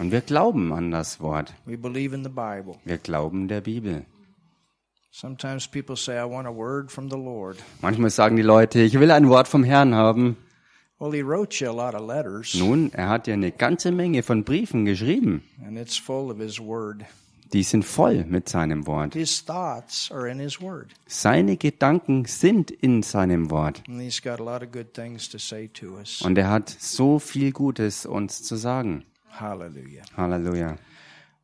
Und wir glauben an das Wort. We believe in the Bible. Wir glauben der Bibel. Sometimes people say, I want a word from the Lord. Manchmal sagen die Leute, ich will ein Wort vom Herrn haben. Well, he wrote you a lot of letters, Nun, er hat ja eine ganze Menge von Briefen geschrieben. and it's full of his word. Die sind voll mit seinem Wort. His thoughts are in his word. Seine Gedanken sind in seinem Wort. Und er hat so viel Gutes uns zu sagen. Hallelujah. Halleluja.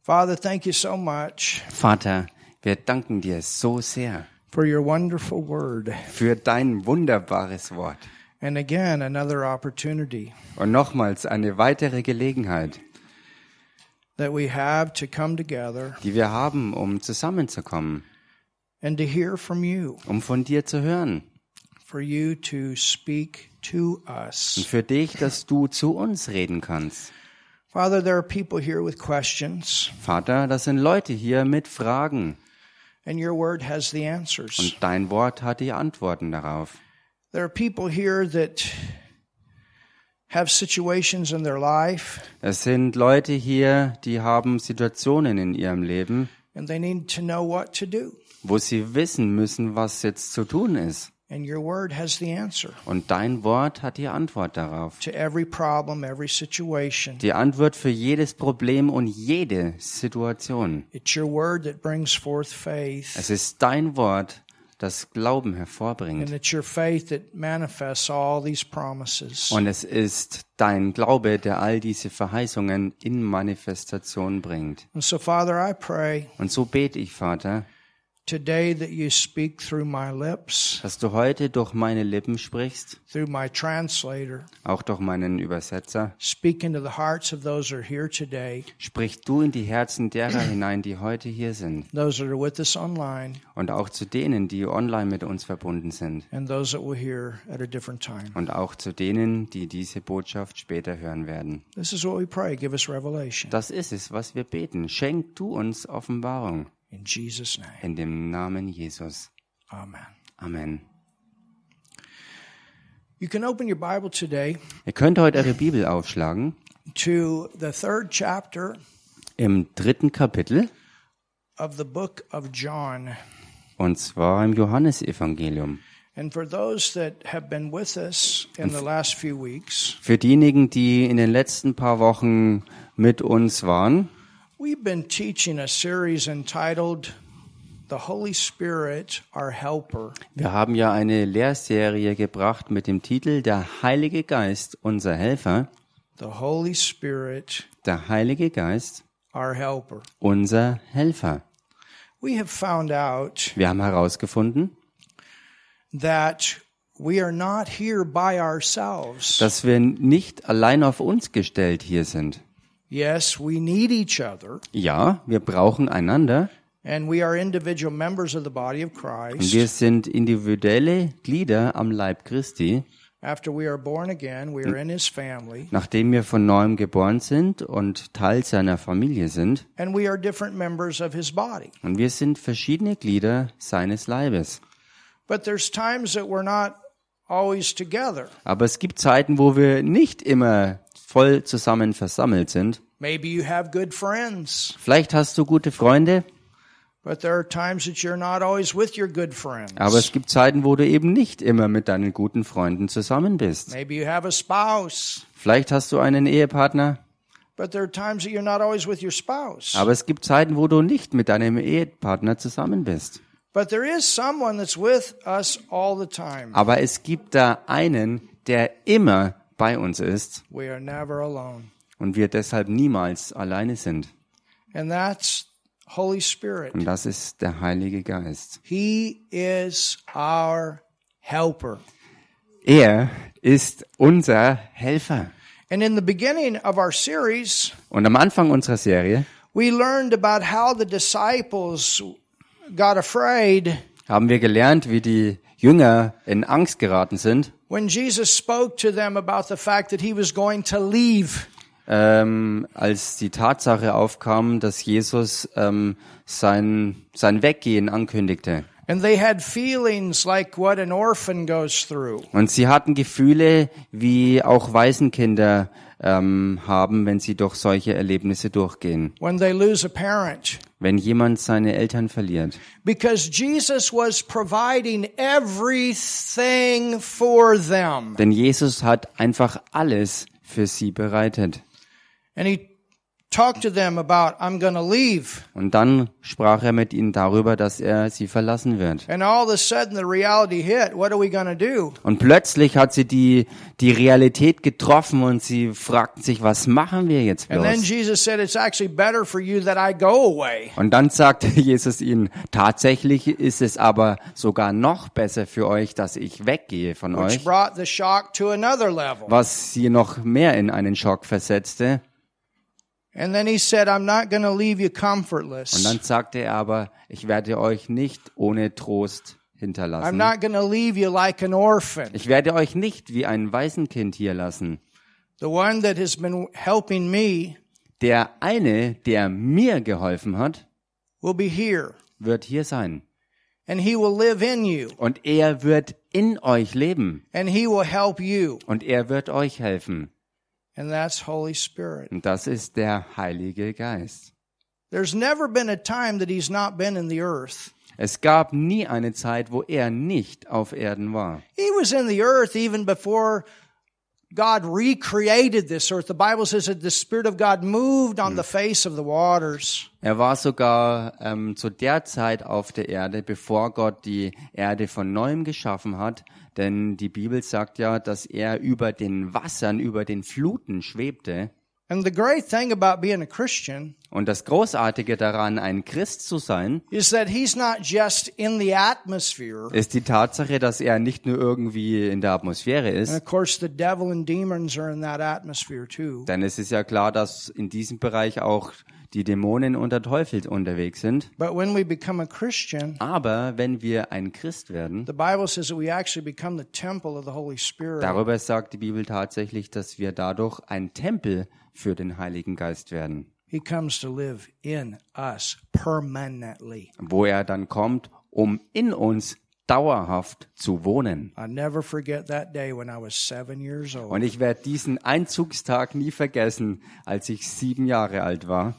Father, thank you so much Vater, wir danken dir so sehr for your wonderful word. für dein wunderbares Wort. And again, another opportunity Und nochmals eine weitere Gelegenheit, that we have to come together die wir haben, um zusammenzukommen, and to hear from you, um von dir zu hören. for you to speak to Und us. für dich, dass du zu uns reden kannst. Father, there are people here with questions, Vater, das sind Leute hier mit Fragen. and your word has the answers. Und dein Wort hat die Antworten darauf. There are people here that have situations in their life, Es sind Leute hier, die haben Situationen in ihrem Leben, and they need to know what to do. wo sie wissen müssen, was jetzt zu tun ist. And your word has the answer Und dein Wort hat die Antwort darauf. to every problem, every situation. Die Antwort für jedes Problem und jede Situation. It's your word that brings forth faith. Es ist dein Wort, das Glauben And hervorbringt. it's your faith that manifests all these promises. Und es ist dein Glaube, der all diese Verheißungen in Manifestation bringt. And so, Father, I pray Und so bete ich, Vater, today that you speak through my lips, dass du heute durch meine Lippen sprichst, through my translator. auch durch meinen Übersetzer. Speak into the hearts of those who are here today, Sprich du in die Herzen derer hinein, die heute hier sind. those that are with us online, Und auch zu denen, die online mit uns verbunden sind. and those that will hear at a different time. Und auch zu denen, die diese Botschaft später hören werden. This is what we pray. Give us revelation. Das ist es, was wir beten. Schenk du uns Offenbarung. In Jesus' name. In dem Namen Jesus. Amen. Amen. You can open your Bible today Ihr könnt heute eure Bibel aufschlagen. to the third chapter Im dritten Kapitel. of the book of John. Und zwar im Johannesevangelium. And for those that have been with us in the last few weeks, Für diejenigen, die in den letzten paar Wochen mit uns waren, we've been teaching a series entitled The Holy Spirit, Our Helper. wir haben ja eine Lehrserie gebracht mit dem Titel Der Heilige Geist, unser Helfer. The Holy Spirit, Der Heilige Geist, Our Helper. unser Helfer. We have found out Wir haben herausgefunden, that we are not here by ourselves. dass wir nicht allein auf uns gestellt hier sind. Yes, we need each other, Ja, wir brauchen einander and we are individual members of the body of und Christ. wir sind individuelle Glieder am Leib Christi. After we are born again, we are in his family, Nachdem wir von neuem geboren sind und Teil seiner Familie sind, and we are different members of his body. und wir sind verschiedene Glieder seines Leibes. But there's times that we're not always together. Aber es gibt Zeiten, wo wir nicht immer voll zusammen versammelt sind. Maybe you have good friends, Vielleicht hast du gute Freunde, but there are times that you're not always with your good friends. aber es gibt Zeiten, wo du eben nicht immer mit deinen guten Freunden zusammen bist. Maybe you have a spouse, Vielleicht hast du einen Ehepartner, but there are times that you're not always with your spouse. aber es gibt Zeiten, wo du nicht mit deinem Ehepartner zusammen bist. Aber es gibt da einen, der immer bei uns ist We are never alone. und wir deshalb niemals alleine sind. And that's Holy Spirit. Und das ist der Heilige Geist. Er ist unser Helfer. And in the beginning of our series, Und am Anfang unserer Serie we learned about how the disciples got afraid haben wir gelernt, wie die Jünger in Angst geraten sind, when Jesus spoke to them about the fact that he was going to leave. ähm, als die Tatsache aufkam, dass Jesus ähm, sein, sein Weggehen ankündigte. And they had feelings like what an orphan goes through. Und sie hatten Gefühle, wie auch Waisenkinder ähm, haben, wenn sie durch solche Erlebnisse durchgehen. parent. Wenn jemand seine Eltern verliert. Because Jesus was providing everything for them. Denn Jesus hat einfach alles für sie bereitet. And he talked to them about, I'm going to leave. Und dann sprach er mit ihnen darüber, dass er sie verlassen wird. And all of a sudden the reality hit. What are we going to do? Und plötzlich hat sie die, die Realität getroffen und sie fragten sich, was machen wir jetzt And then bloß? Jesus said, It's actually better for you that I go away. Und dann sagte Jesus ihnen, tatsächlich ist es aber sogar noch besser für euch, dass ich weggehe von Which euch, brought the shock to another level. was sie noch mehr in einen Schock versetzte. Und comfortless. dann sagte er aber, ich werde euch nicht ohne Trost I'm hinterlassen. not going to leave you like an orphan. Ich werde euch nicht wie ein Waisenkind hier lassen. The one that has been helping me Der eine, der mir geholfen hat, will be here. wird hier sein. And he will live in you. Und er wird in euch leben. And he will help you. Und er wird euch helfen. And that's Holy Spirit. Und das ist der Heilige Geist. There's never been a time that he's not been in the earth. Es gab nie eine Zeit, wo er nicht auf Erden war. He was in the earth even before God recreated this earth. The Bible says that the Spirit of God moved on the face of the waters. Er war sogar ähm, zu der Zeit auf der Erde, bevor Gott die Erde von neuem geschaffen hat. Denn die Bibel sagt ja, dass er über den Wassern, über den Fluten schwebte. And the great thing about being a Christian Und das Großartige daran, ein Christ zu sein, is that he's not just in the atmosphere. ist die Tatsache, dass er nicht nur irgendwie in der Atmosphäre And ist. of course, the devil and demons are in that atmosphere too. Denn es ist ja klar, dass in diesem Bereich auch die Dämonen und der Teufel unterwegs sind. But when we become a Christian, Aber wenn wir ein Christ werden, the Bible says that we actually become the temple of the Holy Spirit. darüber sagt die Bibel tatsächlich, dass wir dadurch ein Tempel für den Heiligen Geist werden, He comes to live in us permanently. wo er dann kommt, um in uns dauerhaft zu wohnen. Und ich werde diesen Einzugstag nie vergessen, als ich sieben Jahre alt war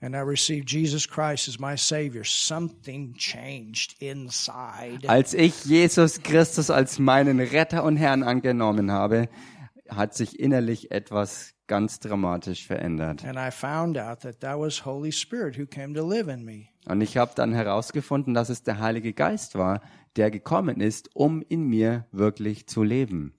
and I received Jesus Christ as my Savior. Something changed inside. Als ich Jesus Christus als meinen Retter und Herrn angenommen habe, hat sich innerlich etwas ganz dramatisch verändert. And I found out that that was Holy Spirit who came to live in me. Und ich habe dann herausgefunden, dass es der Heilige Geist war, der gekommen ist, um in mir wirklich zu leben.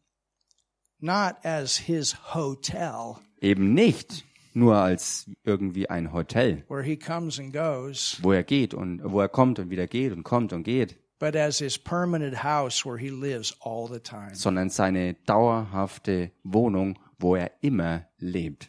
Not as his hotel Eben nicht nur als irgendwie ein Hotel, where he comes and goes, wo er geht und wo er kommt und wieder geht und kommt und geht, but as his permanent house where he lives all the time. sondern seine dauerhafte Wohnung, wo er immer lebt.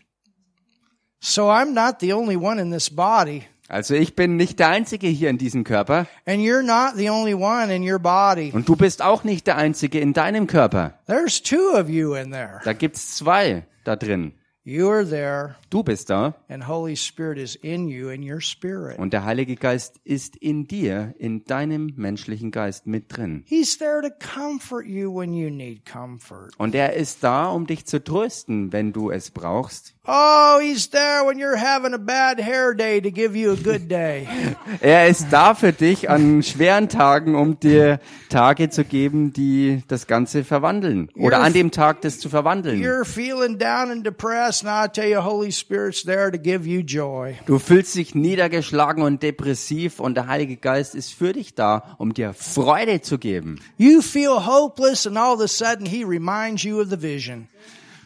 So I'm not the only one in this body, Also ich bin nicht der Einzige hier in diesem Körper and you're not the only one in your body. und du bist auch nicht der Einzige in deinem Körper. There's two of you in there. Da gibt's zwei da drin. Du bist da and Holy Spirit is in you in your spirit. und der Heilige Geist ist in dir, in deinem menschlichen Geist mit drin. He's there to comfort you when you need comfort. Und er ist da, um dich zu trösten, wenn du es brauchst. Oh, he's there when you're having a bad hair day to give you a good day. Er ist da für dich an schweren Tagen, um dir Tage zu geben, die das Ganze verwandeln. Oder an dem Tag das zu verwandeln. You're feeling down and depressed, and I tell you, Holy Spirit's there to give you joy. Du fühlst dich niedergeschlagen und depressiv und der Heilige Geist ist für dich da, um dir Freude zu geben. You feel hopeless, and all of a sudden, he reminds you of the vision.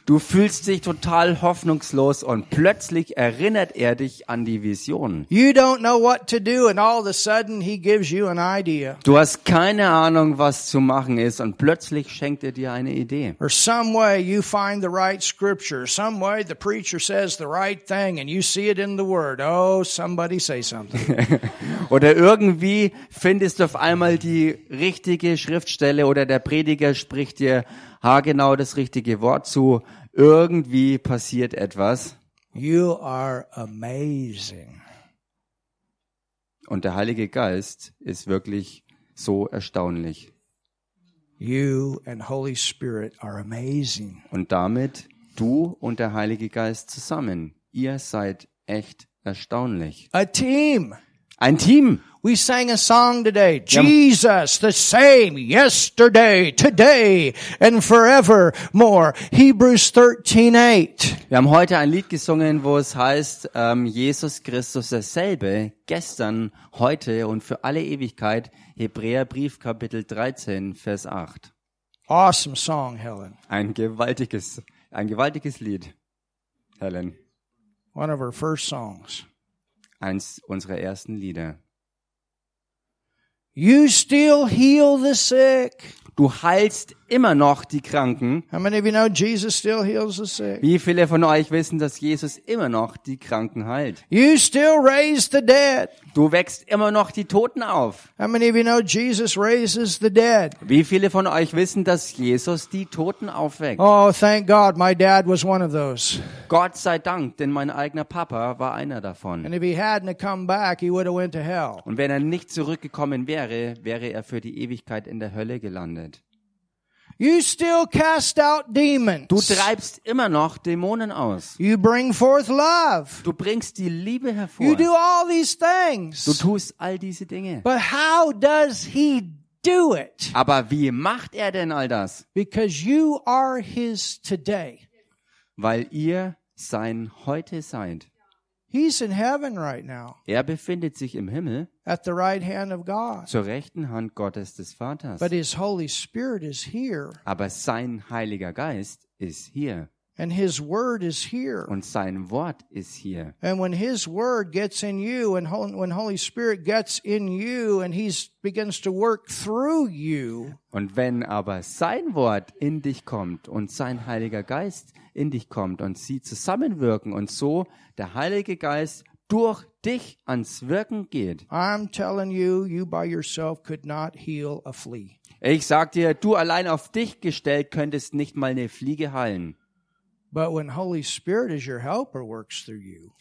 Du fühlst dich total hoffnungslos und plötzlich erinnert er dich an die Vision. You don't know what to do, and all of a sudden, he gives you an idea. Du hast keine Ahnung, was zu machen ist und plötzlich schenkt er dir eine Idee. Or some way you find the right scripture, some way the preacher says the right thing, and you see it in the word. Oh, somebody say something. Oder irgendwie findest du auf einmal die richtige Schriftstelle oder der Prediger spricht dir haargenau das richtige Wort zu. Irgendwie passiert etwas you are amazing. und der Heilige Geist ist wirklich so erstaunlich. You and Holy Spirit are amazing. Und damit Du und der Heilige Geist zusammen. Ihr seid echt erstaunlich. A team. Ein Team. We sang a song today. Jesus, the same yesterday, today, and forevermore. Hebrews 13, 8. Wir haben heute ein Lied gesungen, wo es heißt, ähm, Jesus Christus derselbe, gestern, heute und für alle Ewigkeit. Hebräerbrief Kapitel 13, Vers 8. Awesome song, Helen. Ein gewaltiges, ein gewaltiges Lied. Helen. One of her first songs. Eins unserer ersten Lieder. You still heal the sick. Du heilst immer noch die Kranken. How many of you know Jesus still heals the sick? Wie viele von euch wissen, dass Jesus immer noch die Kranken heilt? You still raise the dead. Du wächst immer noch die Toten auf. How many of you know Jesus raises the dead? Wie viele von euch wissen, dass Jesus die Toten aufweckt? Oh, thank God my dad was one of those. Gott sei Dank, denn mein eigener Papa war einer davon. And if he hadn't come back, he would have went to hell. Und wenn er nicht zurückgekommen wäre, wäre er für die Ewigkeit in der Hölle gelandet. You still cast out demons. Du treibst immer noch Dämonen aus. You bring forth love. Du bringst die Liebe You hervor. do all these Du things. tust all diese Dinge. But how does he do it? Aber wie macht er denn all das? Because you are his today. Weil ihr sein Heute seid. He's in heaven right now Er befindet sich im Himmel at the right hand of God. zur rechten Hand Gottes des Vaters. But his Holy Spirit is here Aber sein Heiliger Geist ist hier and his word is here. und sein Wort ist hier. And when his word gets in you and when Holy Spirit gets in you and he's begins to work through you, Und wenn aber sein Wort in dich kommt und sein Heiliger Geist in dich kommt und sie zusammenwirken und so der Heilige Geist durch dich ans Wirken geht. I'm telling you, you by yourself could not heal a flea. Ich sag dir, du allein auf dich gestellt könntest nicht mal eine Fliege heilen.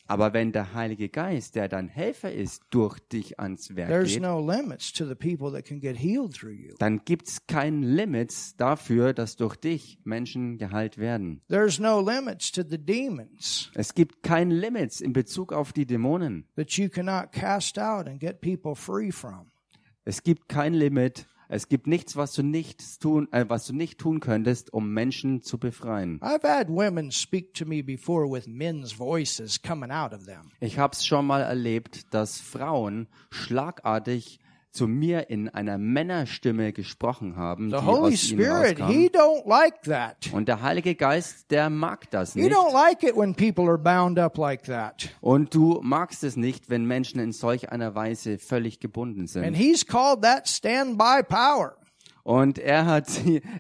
Aber wenn der Heilige Geist, der dein Helfer ist, durch dich ans Werk there's geht, no limits to the people that can get healed through you. dann gibt's kein Limits dafür, dass durch dich Menschen geheilt werden. There's no limits to the demons Es gibt kein Limits in Bezug auf die Dämonen. that you cannot cast out and get people free from. Es gibt kein Limit. Es gibt nichts, was du nicht tun, äh, was du nicht tun könntest, um Menschen zu befreien. Ich habe es schon mal erlebt, dass Frauen schlagartig zu mir in einer Männerstimme gesprochen haben, die The Holy aus Spirit. He don't like that. Und der Heilige Geist, der mag das nicht. don't like it when people are bound up like that. Und du magst es nicht, wenn Menschen in solch einer Weise völlig gebunden And sind. He's called that standby power. Und er hat,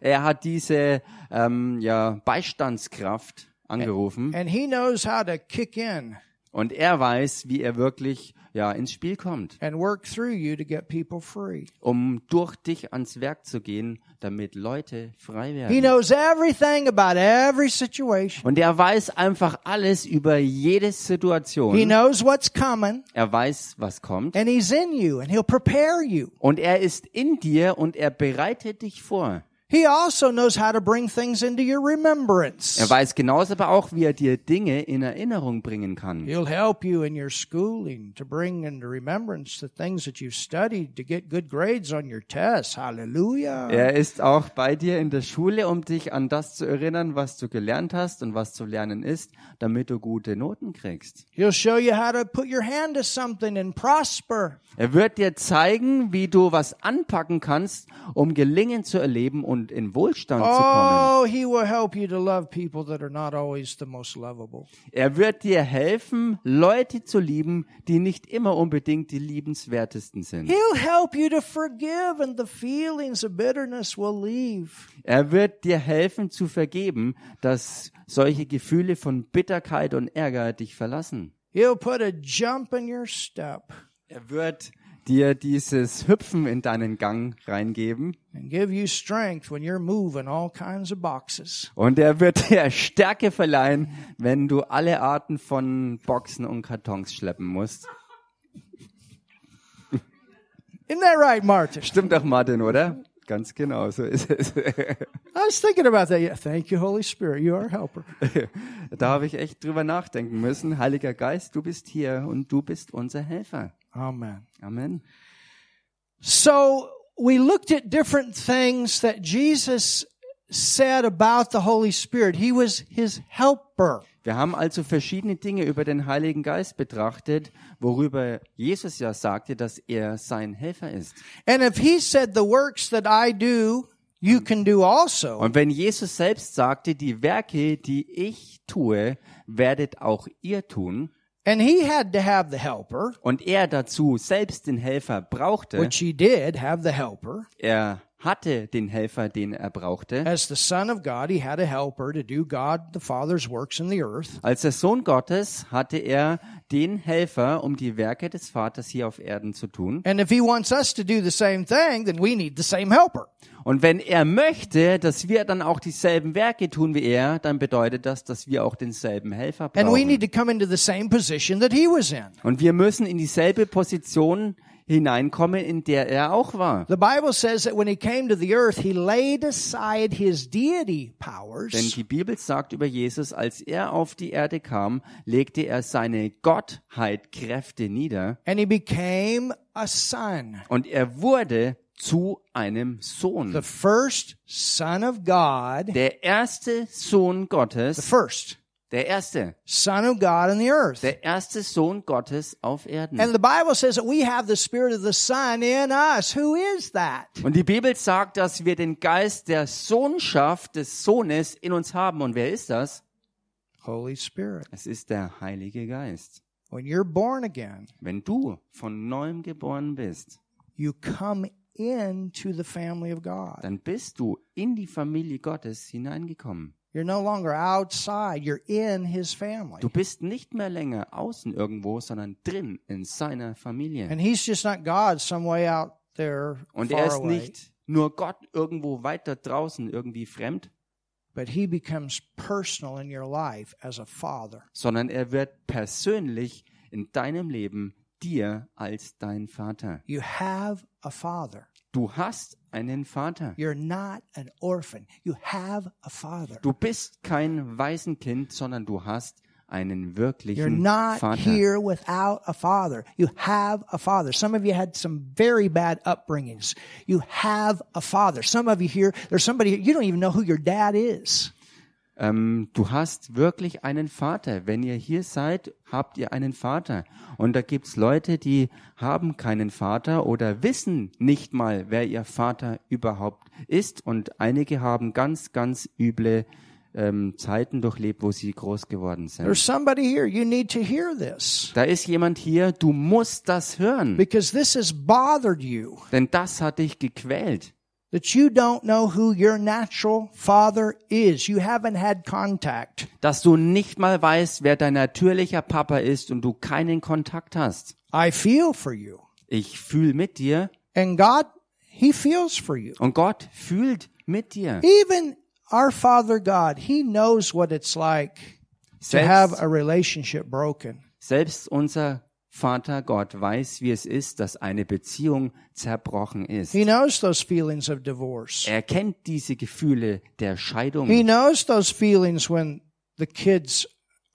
er hat diese ähm, ja, Beistandskraft angerufen. And He knows how to kick in Und er weiß, wie er wirklich ja ins Spiel kommt, and work through you to get people free. um durch dich ans Werk zu gehen, damit Leute frei He werden. knows everything about every situation. Und er weiß einfach alles über jede He Situation. knows what's coming Er weiß, was kommt. and He's in you and He'll prepare you. Und er ist in dir und er bereitet dich vor. He also knows how to bring things into your remembrance. Er weiß genauso aber auch, wie er dir Dinge in Erinnerung bringen kann. He'll help you in your schooling to bring into remembrance the things that you've studied to get good grades on your tests. Hallelujah. Er ist auch bei dir in der Schule, um dich an das zu erinnern, was du gelernt hast und was zu lernen ist, damit du gute Noten kriegst. He'll show you how to put your hand to something and prosper. Er wird dir zeigen, wie du was anpacken kannst, um Gelingen zu erleben und in Wohlstand zu kommen. Oh, he will help you to love people that are not always the most lovable. Er wird dir helfen, Leute zu lieben, die nicht immer unbedingt die liebenswertesten sind. He'll help you to forgive and the feelings of bitterness will leave. Er wird dir helfen zu vergeben, dass solche Gefühle von Bitterkeit und Ärger dich verlassen. He'll put a jump in your step Er wird dir dieses Hüpfen in deinen Gang reingeben und er wird dir Stärke verleihen, wenn du alle Arten von Boxen und Kartons schleppen musst. Isn't that right, Martin? Stimmt doch, Martin, oder? Ganz genau, so ist es. I was thinking about that. Yeah, thank you, Holy Spirit. You are a helper. da habe ich echt drüber nachdenken müssen. Heiliger Geist, du bist hier und du bist unser Helfer. Amen. Amen. So we looked at different things that Jesus said about the Holy Spirit. He was his helper. Wir haben also verschiedene Dinge über den Heiligen Geist betrachtet, worüber Jesus ja sagte, dass er sein Helfer ist. And if he said the works that I do, you can do also. Und wenn Jesus selbst sagte, die Werke, die ich tue, werdet auch ihr tun, And he had to have the helper, und er dazu selbst den Helfer brauchte, which he did have the helper. er hatte den Helfer, den er brauchte. As the Son of God, he had a helper to do God the Father's works in the earth. Als der Sohn Gottes hatte er den Helfer, um die Werke des Vaters hier auf Erden zu tun. And if he wants us to do the same thing, then we need the same helper. Und wenn er möchte, dass wir dann auch dieselben Werke tun wie er, dann bedeutet das, dass wir auch denselben Helfer And we brauchen. need to come into the same position that he was in. Und wir müssen in dieselbe Position hineinkommen, in der er auch war. The Bible says that when he came to the earth, he laid aside his deity powers Denn die Bibel sagt über Jesus, als er auf die Erde kam, legte er seine Gottheit Kräfte nieder and he became a son. und er wurde zu einem Sohn. The first son of God, Der erste Sohn the Gottes, first der erste, son of God on the earth. der erste Sohn Gottes auf Erden. And the Bible says that we have the spirit of the son in us. Who is that? Und die Bibel sagt, dass wir den Geist der Sohnschaft des Sohnes in uns haben. Und wer ist das? Holy Spirit. Es ist der Heilige Geist. When you're born again, Wenn du von neuem geboren bist, you come into the family of God. dann bist du in die Familie Gottes hineingekommen. You're no longer outside, you're in his family. Du bist nicht mehr länger außen irgendwo, sondern drin in seiner Familie. And he's just not God some way out there Und er ist away, nicht nur Gott irgendwo weiter draußen irgendwie fremd, but he becomes personal in your life as a father. sondern er wird persönlich in deinem Leben dir als dein Vater. You have a father. Du hast einen Vater. You're not an orphan. You have a father. Du bist kein Waisenkind, sondern du hast einen You're wirklichen not Vater. here without a father. You have a father. Some of you had some very bad upbringings. You have a father. Some of you here, there's somebody here, you don't even know who your dad is. Ähm, du hast wirklich einen Vater. Wenn ihr hier seid, habt ihr einen Vater. Und da gibt's Leute, die haben keinen Vater oder wissen nicht mal, wer ihr Vater überhaupt ist. Und einige haben ganz, ganz üble ähm, Zeiten durchlebt, wo sie groß geworden sind. There's somebody here. You need to hear this Da ist jemand hier, du musst das hören. because this has bothered you Denn das hat dich gequält. That you don't know who your natural father is. You haven't had contact. dass du nicht mal weißt, wer dein natürlicher Papa ist und du keinen Kontakt hast. I feel for you. Ich fühle mit dir And God, He feels for you. und Gott fühlt mit dir. Even our Father God, He knows what it's like to have a relationship broken. selbst unser Vater Gott weiß, wie es ist, dass eine Beziehung zerbrochen ist. He knows those feelings of divorce. Er kennt diese Gefühle der Scheidung. He knows those feelings when the kids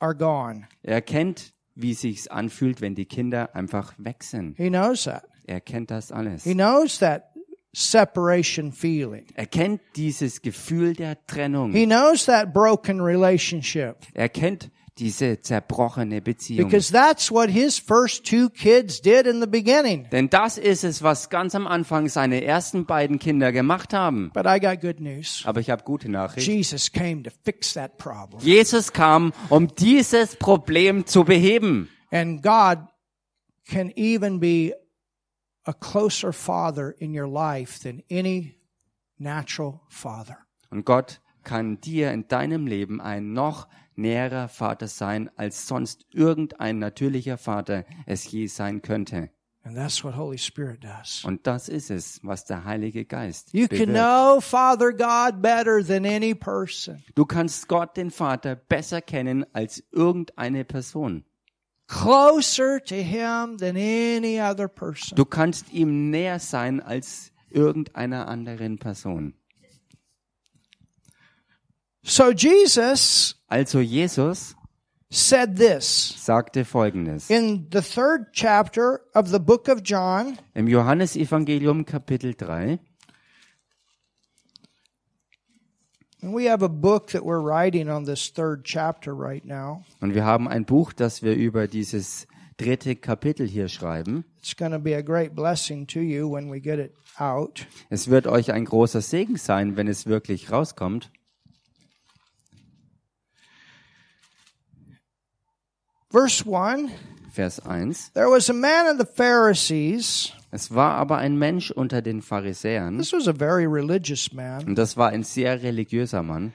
are gone. Er kennt, wie sich's anfühlt, wenn die Kinder einfach weg sind. He knows that. Er kennt das alles. He knows that separation feeling. Er kennt dieses Gefühl der Trennung. He knows that broken relationship Er kennt diese zerbrochene Beziehung. because that's what his first two kids did in the beginning. Denn das ist es, was ganz am Anfang seine ersten beiden Kinder gemacht haben. But I got good news. Aber ich habe gute Nachricht. Jesus came to fix that problem. Jesus kam, um dieses Problem zu beheben. And God can even be a closer father in your life than any natural father. Und Gott kann dir in deinem Leben ein noch näherer Vater sein, als sonst irgendein natürlicher Vater es je sein könnte. And that's what Holy Spirit does. Und das ist es, was der Heilige Geist You can bewirkt. know Father God better than any person. Du kannst Gott, den Vater, besser kennen als irgendeine Person. Closer to Him than any other person. Du kannst ihm näher sein als irgendeiner anderen Person. So Jesus Also Jesus said this sagte folgendes. in the third chapter of the book of John. Im Johannesevangelium Kapitel 3. And we have a book that we're writing on this third chapter right now. Und wir haben ein Buch, das wir über dieses dritte Kapitel hier schreiben. It's going to be a great blessing to you when we get it out. Es wird euch ein großer Segen sein, wenn es wirklich rauskommt. Verse 1 Vers 1. There was a man of the Pharisees. Es war aber ein Mensch unter den Pharisäern, This was a very religious man. und das war ein sehr religiöser Mann,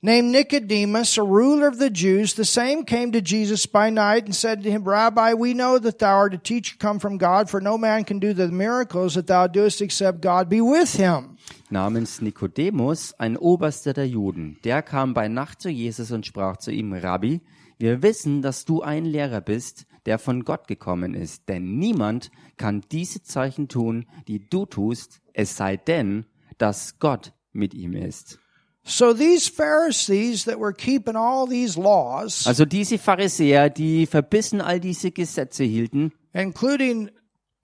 named Nicodemus, a ruler of the Jews. The same came to Jesus by night and said to him, Rabbi, we know that thou art a teacher come from God, for no man can do the miracles that thou doest except God be with him. namens Nikodemus, ein Oberster der Juden. Der kam bei Nacht zu Jesus und sprach zu ihm, Rabbi, wir wissen, dass du ein Lehrer bist, der von Gott gekommen ist, denn niemand kann diese Zeichen tun, die du tust, es sei denn, dass Gott mit ihm ist. So these Pharisees that were keeping all these laws, Also diese Pharisäer, die verbissen all diese Gesetze hielten, including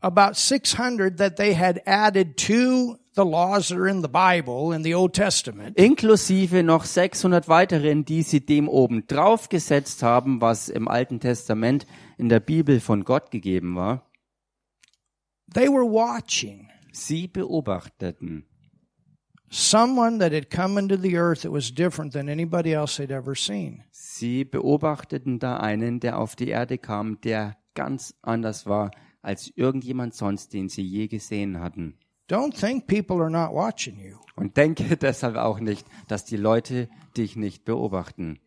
about 600 that they had added to the laws that are in the Bible in the Old Testament. inklusive noch 600 weiteren, die sie dem oben drauf gesetzt haben, was im Alten Testament in der Bibel von Gott gegeben war. They were watching Sie beobachteten someone that had come into the earth that was different than anybody else they'd ever seen. Sie beobachteten da einen, der auf die Erde kam, der ganz anders war als irgendjemand sonst, den sie je gesehen hatten. Don't think people are not watching you. Und denke deshalb auch nicht, dass die Leute dich nicht beobachten.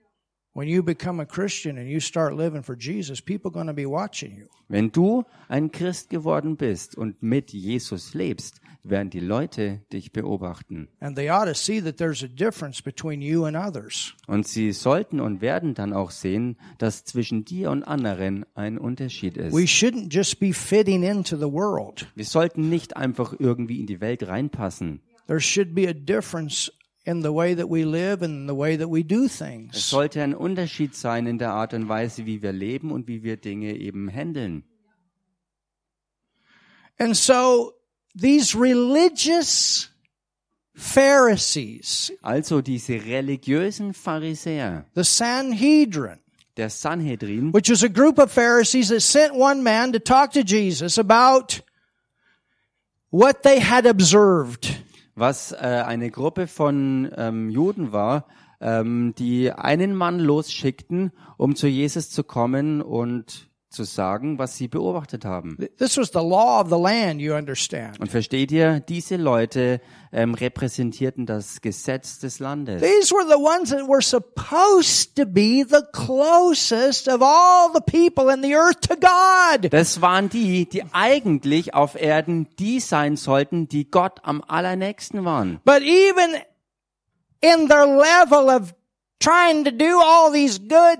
When you become a Christian and you start living for Jesus, people are going to be watching you. Wenn du ein Christ geworden bist und mit Jesus lebst, werden die Leute dich beobachten. And they ought to see that there's a difference between you and others. Und sie sollten und werden dann auch sehen, dass zwischen dir und anderen ein Unterschied ist. We shouldn't just be fitting into the world. Wir sollten nicht einfach irgendwie in die Welt reinpassen. There should be a difference in the way that we live and the way that we do Es things. sollte ein Unterschied sein in der Art und Weise, wie wir leben und wie wir Dinge eben handeln. And so these religious Pharisees, Also diese religiösen Pharisäer, the Sanhedrin, der Sanhedrin, which was a group of Pharisees that sent one man to talk to Jesus about what they had observed. was äh, eine Gruppe von ähm, Juden war, ähm, die einen Mann losschickten, um zu Jesus zu kommen und zu sagen, was sie beobachtet haben. This was the law of the land, you understand. Und versteht ihr, diese Leute ähm, repräsentierten das Gesetz des Landes. These were the ones that were supposed to be the closest of all the people in the earth to God. Das waren die, die eigentlich auf Erden die sein sollten, die Gott am allernächsten waren. But even in their level of trying to do all these good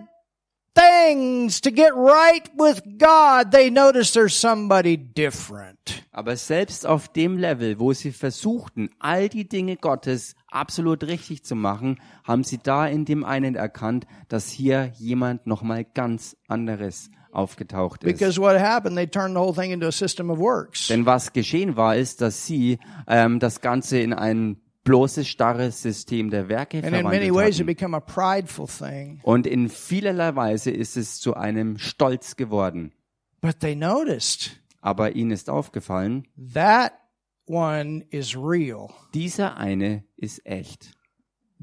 things to get right with God, they notice there's somebody different. Aber selbst auf dem Level, wo sie versuchten, all die Dinge Gottes absolut richtig zu machen, haben sie da in dem einen erkannt, dass hier jemand nochmal ganz anderes aufgetaucht ist. Because what happened, they turned the whole thing into a system of works. Denn was geschehen war, ist, dass sie ähm, das Ganze in ein bloßes, starres System der Werke verwandelt hatten. Und in vielerlei Weise ist es zu einem Stolz geworden. But they noticed Aber ihnen ist aufgefallen, that one is real. dieser eine ist echt.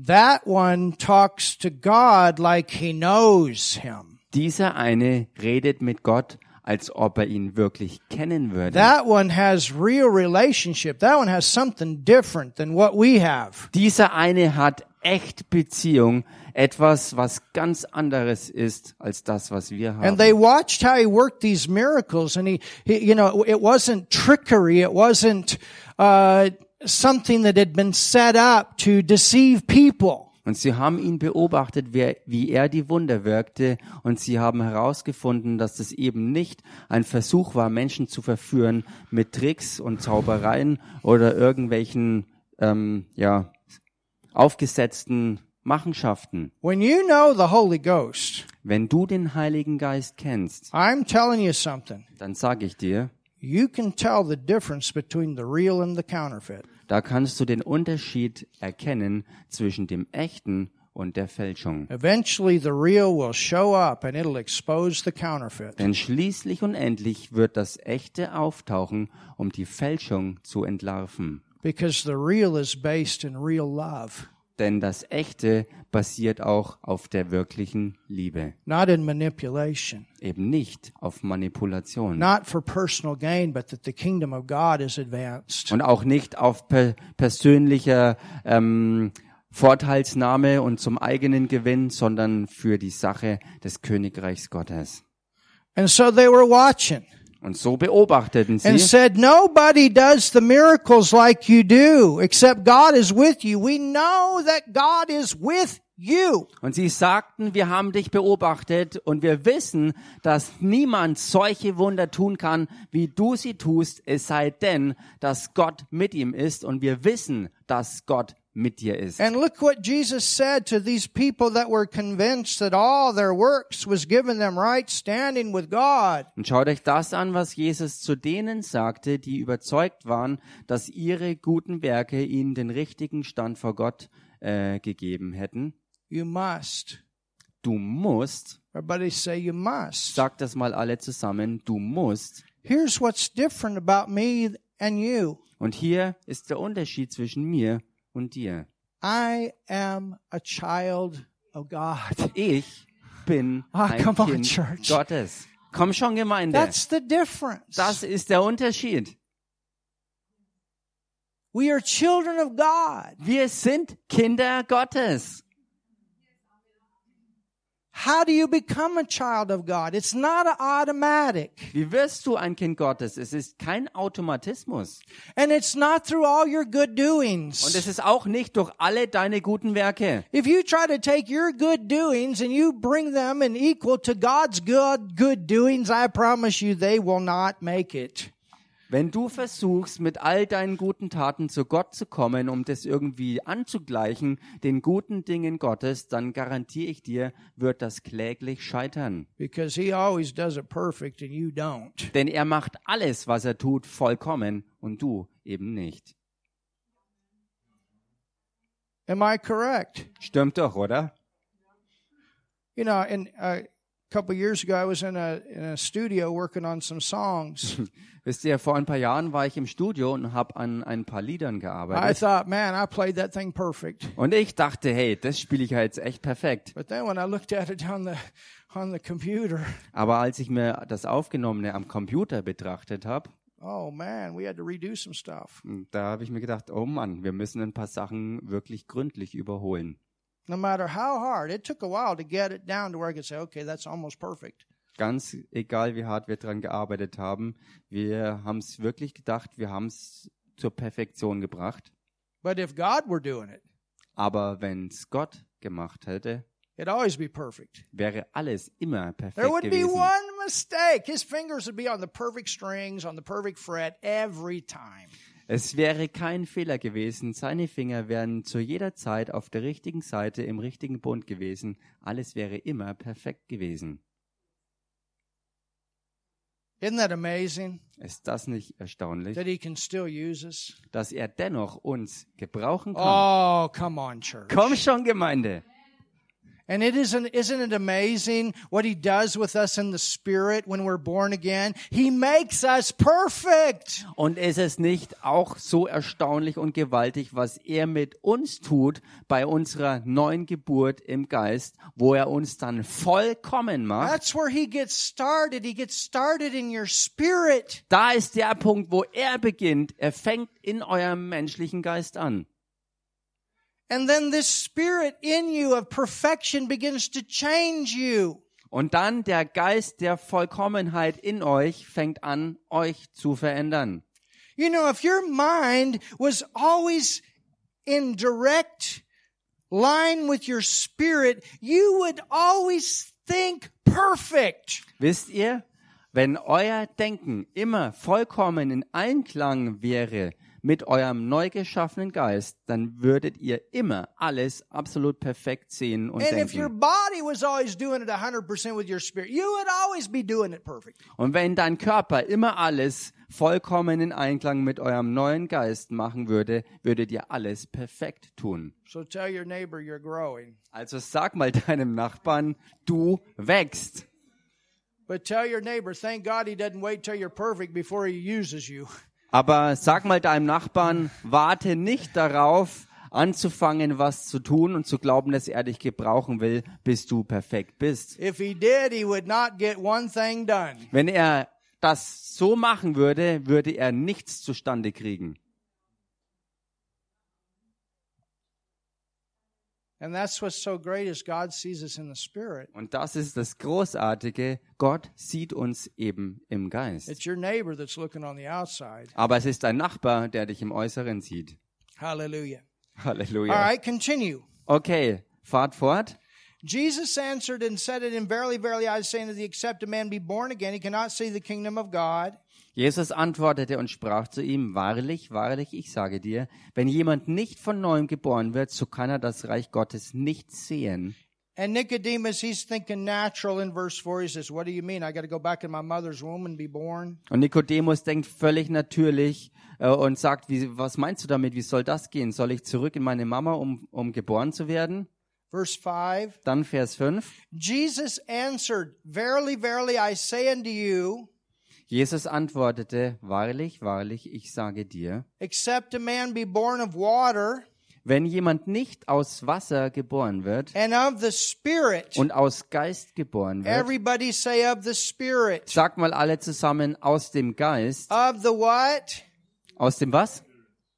That one talks to God like he knows him. Dieser eine redet mit Gott, als ob er ihn wirklich kennen würde. That one has real relationship. That one has something different than what we have. Dieser eine hat echt Beziehung, etwas, was ganz anderes ist als das, was wir haben. And they watched how he worked these miracles and he, he you know, it wasn't trickery. It wasn't, uh, something that had been set up to deceive people. Und sie haben ihn beobachtet, wie er die Wunder wirkte, und sie haben herausgefunden, dass das eben nicht ein Versuch war, Menschen zu verführen mit Tricks und Zaubereien oder irgendwelchen ähm, ja, aufgesetzten Machenschaften. When you know the Holy Ghost, Wenn du den Heiligen Geist kennst, I'm telling you something. dann sage ich dir, You can tell the difference between the real and the counterfeit. Da kannst du den Unterschied erkennen zwischen dem echten und der Fälschung. Denn schließlich und endlich wird das Echte auftauchen, um die Fälschung zu entlarven. Because the real is based in real love, Denn das Echte basiert auch auf der wirklichen Liebe, not in manipulation, eben nicht auf Manipulation not for personal gain, but that the kingdom of God is advanced. und auch nicht auf per persönlicher ähm, Vorteilsnahme und zum eigenen Gewinn, sondern für die Sache des Königreichs Gottes. And so they were watching Und so beobachteten and sie said, Nobody does the miracles like you do, except God is with you. We know that God is with you. Und sie sagten, wir haben dich beobachtet und wir wissen, dass niemand solche Wunder tun kann, wie du sie tust, es sei denn, dass Gott mit ihm ist und wir wissen, dass Gott mit dir ist. And look what Jesus said to these people that were convinced that all their works was given them right standing with God. Und schaut euch das an, was Jesus zu denen sagte, die überzeugt waren, dass ihre guten Werke ihnen den richtigen Stand vor Gott äh, gegeben hätten. You must. Du musst, Everybody say you must. sagt das mal alle zusammen, du musst. Here's what's different about me and you. Und hier ist der Unterschied zwischen mir und dir. I am a child of God. Ich bin ein come on, Kind Church. Gottes. Komm schon, Gemeinde. That's the difference. Das ist der Unterschied. We are children of God. Wir sind Kinder Gottes. How do you become a child of God? It's not automatic. Wie wirst du ein Kind Gottes? Es ist kein Automatismus. And it's not through all your good doings. Und es ist auch nicht durch alle deine guten Werke. If you try to take your good doings and you bring them in equal to God's good good doings, I promise you they will not make it. Wenn du versuchst, mit all deinen guten Taten zu Gott zu kommen, um das irgendwie anzugleichen, den guten Dingen Gottes, dann garantiere ich dir, wird das kläglich scheitern. Because he always does it perfect and you don't. Denn er macht alles, was er tut, vollkommen und du eben nicht. Am I correct? Stimmt doch, oder? You know, and uh, couple of years ago, I was in a in a studio working on some songs. Wisst ihr, vor ein paar Jahren war ich im Studio und habe an ein paar Liedern I gearbeitet. thought, man, I played that thing perfect. Und ich dachte, hey, das spiele ich jetzt echt perfekt. But then when I looked at it on the on the computer, Aber als ich mir das Aufgenommene am Computer betrachtet habe, oh man, we had to redo some stuff. da habe ich mir gedacht, oh Mann, wir müssen ein paar Sachen wirklich gründlich überholen. No matter how hard, it took a while to get it down to where I could say, okay, that's almost perfect. Ganz egal, wie hart wir dran gearbeitet haben, wir haben es wirklich gedacht, wir haben es zur Perfektion gebracht. But if God were doing it, Aber wenn es Gott gemacht hätte, it'd always be perfect. wäre alles immer There perfekt wouldn't be gewesen. one mistake. His fingers would be on the perfect strings, on the perfect fret every time. Es wäre kein Fehler gewesen. Seine Finger wären zu jeder Zeit auf der richtigen Seite im richtigen Bund gewesen. Alles wäre immer perfekt gewesen. Isn't that amazing Ist das nicht erstaunlich, that he can still use us? dass er dennoch uns gebrauchen kann? Oh, come on, church. Komm schon, Gemeinde. And it isn't, isn't it amazing what he does with us in the spirit when we're born again? He makes us perfect. Und ist es nicht auch so erstaunlich und gewaltig, was er mit uns tut bei unserer neuen Geburt im Geist, wo er uns dann vollkommen macht? That's where he gets started. He gets started in your spirit. Da ist der Punkt, wo er beginnt. Er fängt in eurem menschlichen Geist an. And then this spirit in you of perfection begins to change you. Und dann der Geist der Vollkommenheit in euch fängt an, euch zu verändern. You know, if your mind was always in direct line with your spirit, you would always think perfect. Wisst ihr, wenn euer Denken immer vollkommen in Einklang wäre mit eurem neu geschaffenen Geist, dann würdet ihr immer alles absolut perfekt sehen und denken. body was always doing it 100% with your spirit, you would always be doing it perfect. Und wenn dein Körper immer alles vollkommen in Einklang mit eurem neuen Geist machen würde, würdet ihr alles perfekt tun. So tell your neighbor you're growing. Also sag mal deinem Nachbarn, du wächst. But tell your neighbor, thank God he doesn't wait till you're perfect before he uses you. Aber sag mal deinem Nachbarn, warte nicht darauf, anzufangen, was zu tun und zu glauben, dass er dich gebrauchen will, bis du perfekt bist. If he did, he would not get one thing done. Wenn er das so machen würde, würde er nichts zustande kriegen. And that's what's so great is God sees us in the spirit. Und das ist das Großartige. Gott sieht uns eben im Geist. It's your neighbor that's looking on the outside. Aber es ist dein Nachbar, der dich im Äußeren sieht. Hallelujah. Halleluja. All right, continue. Okay, fahrt fort. Jesus answered and said it in verily, verily, I say unto thee, except a man be born again, he cannot see the kingdom of God. Jesus antwortete und sprach zu ihm, Wahrlich, wahrlich, ich sage dir, wenn jemand nicht von neuem geboren wird, so kann er das Reich Gottes nicht sehen. And Nicodemus, he's thinking natural in verse 4. He says, What do you mean? I got to go back in my mother's womb and be born? Und Nikodemus denkt völlig natürlich äh, und sagt, wie, was meinst du damit? Wie soll das gehen? Soll ich zurück in meine Mama, um, um geboren zu werden? Verse 5. Dann Vers 5. Jesus answered, Verily, verily, I say unto you, Jesus antwortete, Wahrlich, wahrlich, ich sage dir, except a man be born of water wenn jemand nicht aus Wasser geboren wird and of the Spirit, und aus Geist geboren wird, Spirit, sagt mal alle zusammen aus dem Geist, of the what? aus dem was?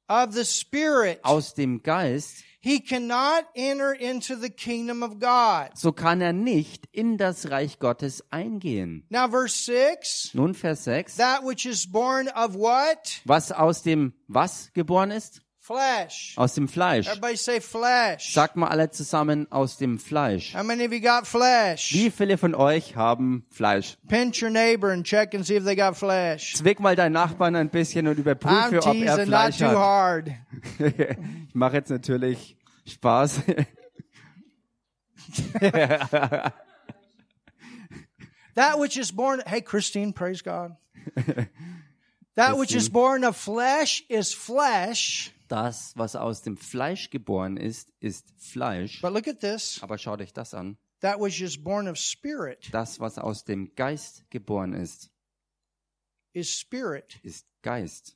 Of the Spirit. Aus dem Geist, He cannot enter into the kingdom of God. so kann er nicht in das Reich Gottes eingehen. Now, verse 6 Nun Vers 6. that which is born of what? Was aus dem was geboren ist? Flesh. Aus dem Fleisch. Everybody say flesh. Sagt mal alle zusammen aus dem Fleisch. How many of you got flesh? Wie viele von euch haben Fleisch? Pinch your neighbor and check and see if they got flesh. Zwick mal deinen Nachbarn ein bisschen und I'm überprüfe, ob er teasing, not Fleisch too hat. hard. ich mache jetzt natürlich Spaß. That which is born, hey, Christine, praise God. That which is born of flesh is flesh. Das, was aus dem Fleisch geboren ist, ist Fleisch. But look at this. Aber schaut euch das an. That which is born of spirit Das, was aus dem Geist geboren ist, is spirit. ist Geist.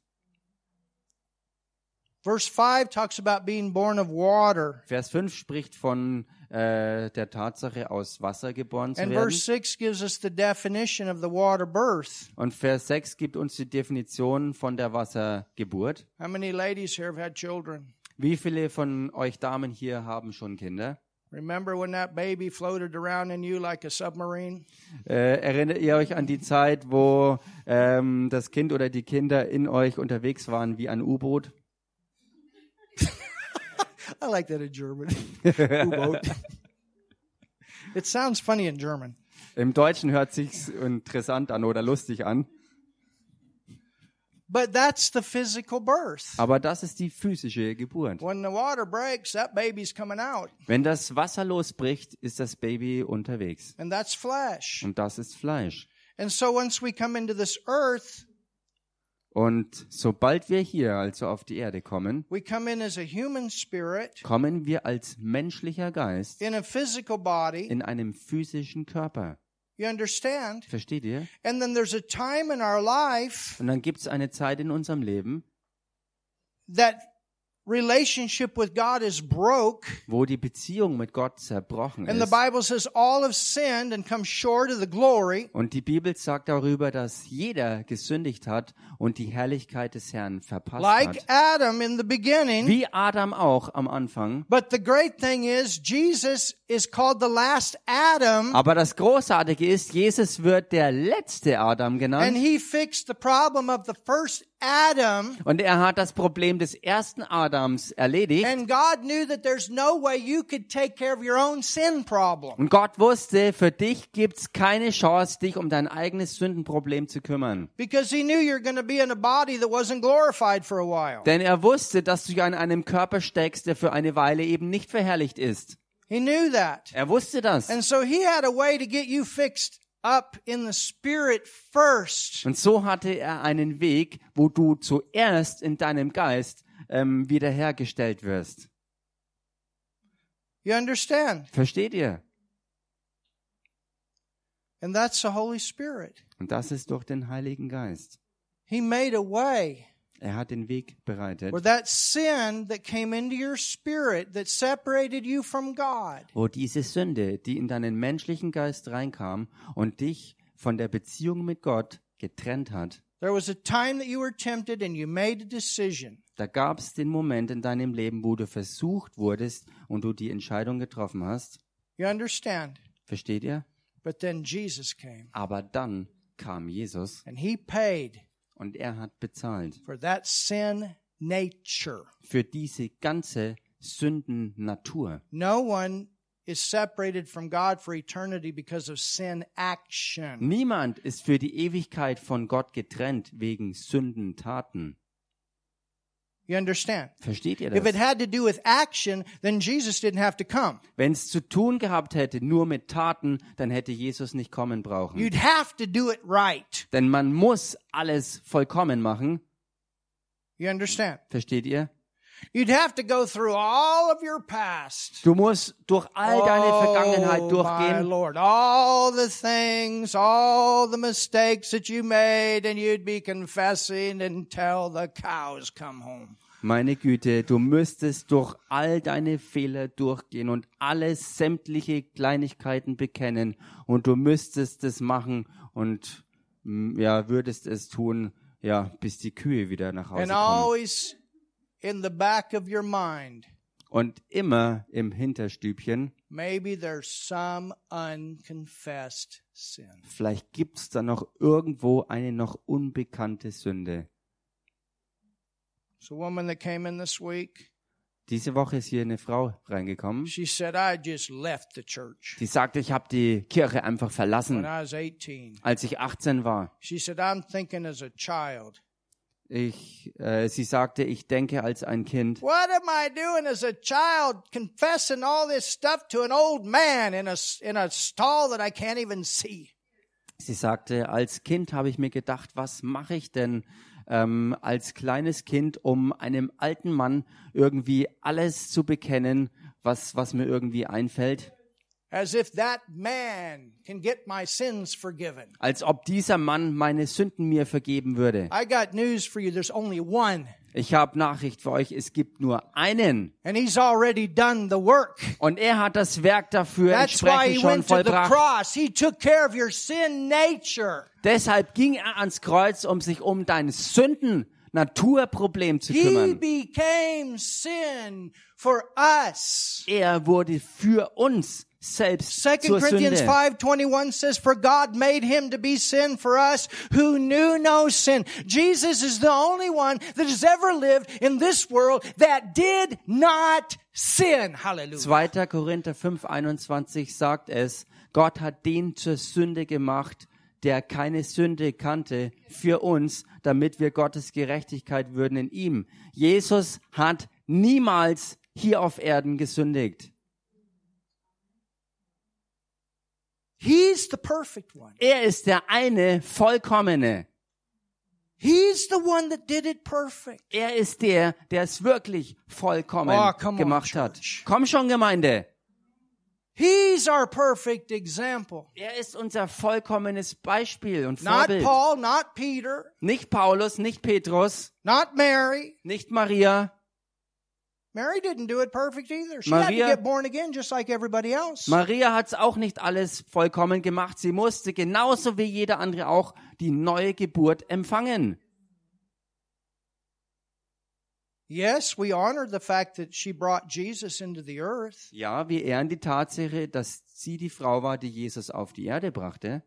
Verse 5 talks about being born of water. Vers 5 spricht von äh, der Tatsache, aus Wasser geboren zu And werden. verse 6 gives us the definition of the water birth. Und Vers 6 gibt uns die Definition von der Wassergeburt. How many ladies here have had children? Wie viele von euch Damen hier haben schon Kinder? Remember when that baby floated around in you like a submarine? Äh, erinnert ihr euch an die Zeit, wo ähm, das Kind oder die Kinder in euch unterwegs waren wie ein U-Boot? I like that in German. It sounds funny in German. Im Deutschen hört sich's interessant an oder lustig an, But that's the physical birth. aber das ist die physische Geburt. When the water breaks, that baby's coming out. Wenn das Wasser losbricht, ist das Baby unterwegs. And that's flesh. Und das ist Fleisch. And so once we come into this earth, Und sobald wir hier also auf die Erde kommen, we come in as a human spirit kommen wir als menschlicher Geist in a physical body. in einem physischen Körper. You understand? Versteht ihr? And then there's a time in our life Und dann gibt es eine Zeit in unserem Leben, that relationship with God is broke. wo die Beziehung mit Gott zerbrochen And the. Bible says all have sinned and come short of the glory. Und die Bibel sagt darüber, dass jeder gesündigt hat und die Herrlichkeit des Herrn verpasst Like hat. Adam in the beginning. Wie Adam auch am Anfang. But the great thing is Jesus is called the last Adam, Aber das Großartige ist, Jesus wird der letzte Adam and genannt. he fixed the problem of the first Adam. Und er hat das Problem des ersten Adams erledigt. And God knew that there's no way you could take care of your own sin problem. Und Gott wusste, für dich gibt's keine Chance, dich um dein eigenes Sündenproblem zu kümmern. Because he knew you're going to be in a body that wasn't glorified for a while. Denn er wusste, dass du ja in einem Körper steckst, der für eine Weile eben nicht verherrlicht ist. He knew that. Er wusste das. And so he had a way to get you fixed up in the spirit first. Und so hatte er einen Weg, wo du zuerst in deinem Geist ähm, wiederhergestellt wirst. You understand? Versteht ihr? And that's the Holy Spirit. Und das ist durch den Heiligen Geist. He made a way Er hat den Weg bereitet, where that sin that came into your spirit that separated you from God, wo diese Sünde, die in deinen menschlichen Geist reinkam und dich von der Beziehung mit Gott getrennt hat, there was a time that you were tempted and you made a decision. da gab es den Moment in deinem Leben, wo du versucht wurdest und du die Entscheidung getroffen hast. You understand? Versteht ihr? But then Jesus came Aber dann kam Jesus and he paid und er hat bezahlt for that sin nature. für diese ganze Sündennatur. No one is separated from God for eternity because of sin action. Niemand ist für die Ewigkeit von Gott getrennt wegen Sündentaten. You understand? Versteht ihr If it das? had to do with action, then Jesus didn't have to come. Wenn es zu tun gehabt hätte nur mit Taten, dann hätte Jesus nicht kommen brauchen. You'd have to do it right. Denn man muss alles vollkommen machen. You understand? Versteht ihr? You'd have to go through all of your past. Du musst durch all deine Vergangenheit Oh, my durchgehen. Lord, all the things, all the mistakes that you made, and you'd be confessing until the cows come home. Meine Güte, du müsstest durch all deine Fehler durchgehen und alle sämtliche Kleinigkeiten bekennen und du müsstest es machen und mm, ja, würdest es tun, ja, bis die Kühe wieder nach Hause kommen. In the back of your mind, Und immer im Hinterstübchen, maybe there's some unconfessed sin. vielleicht gibt's da noch irgendwo eine noch unbekannte Sünde. So, a woman that came in this week, Diese Woche ist hier eine Frau reingekommen, she said, I just left the church die sagte, ich habe die Kirche einfach when verlassen, I was 18. als ich 18 war. She said, I'm thinking as a child. Ich, äh, sie sagte, ich denke als ein Kind. What am I doing as a child confessing all this stuff to an old man in a, in a stall that I can't even see? Sie sagte, als Kind habe ich mir gedacht, was mache ich denn ähm, als kleines Kind, um einem alten Mann irgendwie alles zu bekennen, was, was mir irgendwie einfällt? Als ob dieser Mann meine Sünden mir vergeben würde. I got news for you. There's only one. Ich habe Nachricht für euch, es gibt nur einen. And he's already done the work. Und er hat das Werk dafür That's why entsprechend he schon went to the vollbracht. cross. He took care of your sin nature. Deshalb ging er ans Kreuz, um sich um dein Sünden-Naturproblem zu He kümmern. Er wurde für uns selbst 2 zur Corinthians Sünde. 5:21 says for God made him to be sin for us who knew no sin. Jesus is the only one that has ever lived in this world that did not sin. Hallelujah. 2. Korinther 5,21 sagt es, Gott hat den zur Sünde gemacht, der keine Sünde kannte, für uns, damit wir Gottes Gerechtigkeit würden in ihm. Jesus hat niemals hier auf Erden gesündigt. He's the perfect one. Er ist der eine vollkommene. He's the one that did it perfect. Er ist der, der es wirklich vollkommen Oh, on, gemacht hat. church. Komm schon, Gemeinde. He's our perfect example. Er ist unser vollkommenes Beispiel und Not Vorbild. Paul, not Peter, Nicht Paulus, nicht Petrus, not Mary. nicht Maria. Mary didn't do it perfect either. She had Maria- to get born again just like everybody else. Maria hat's auch nicht alles vollkommen gemacht. Sie musste genauso wie jeder andere auch die neue Geburt empfangen. Yes, we honor the fact that she brought Jesus into the earth, Ja, wir ehren die Tatsache, dass sie die Frau war, die Jesus auf die Erde brachte.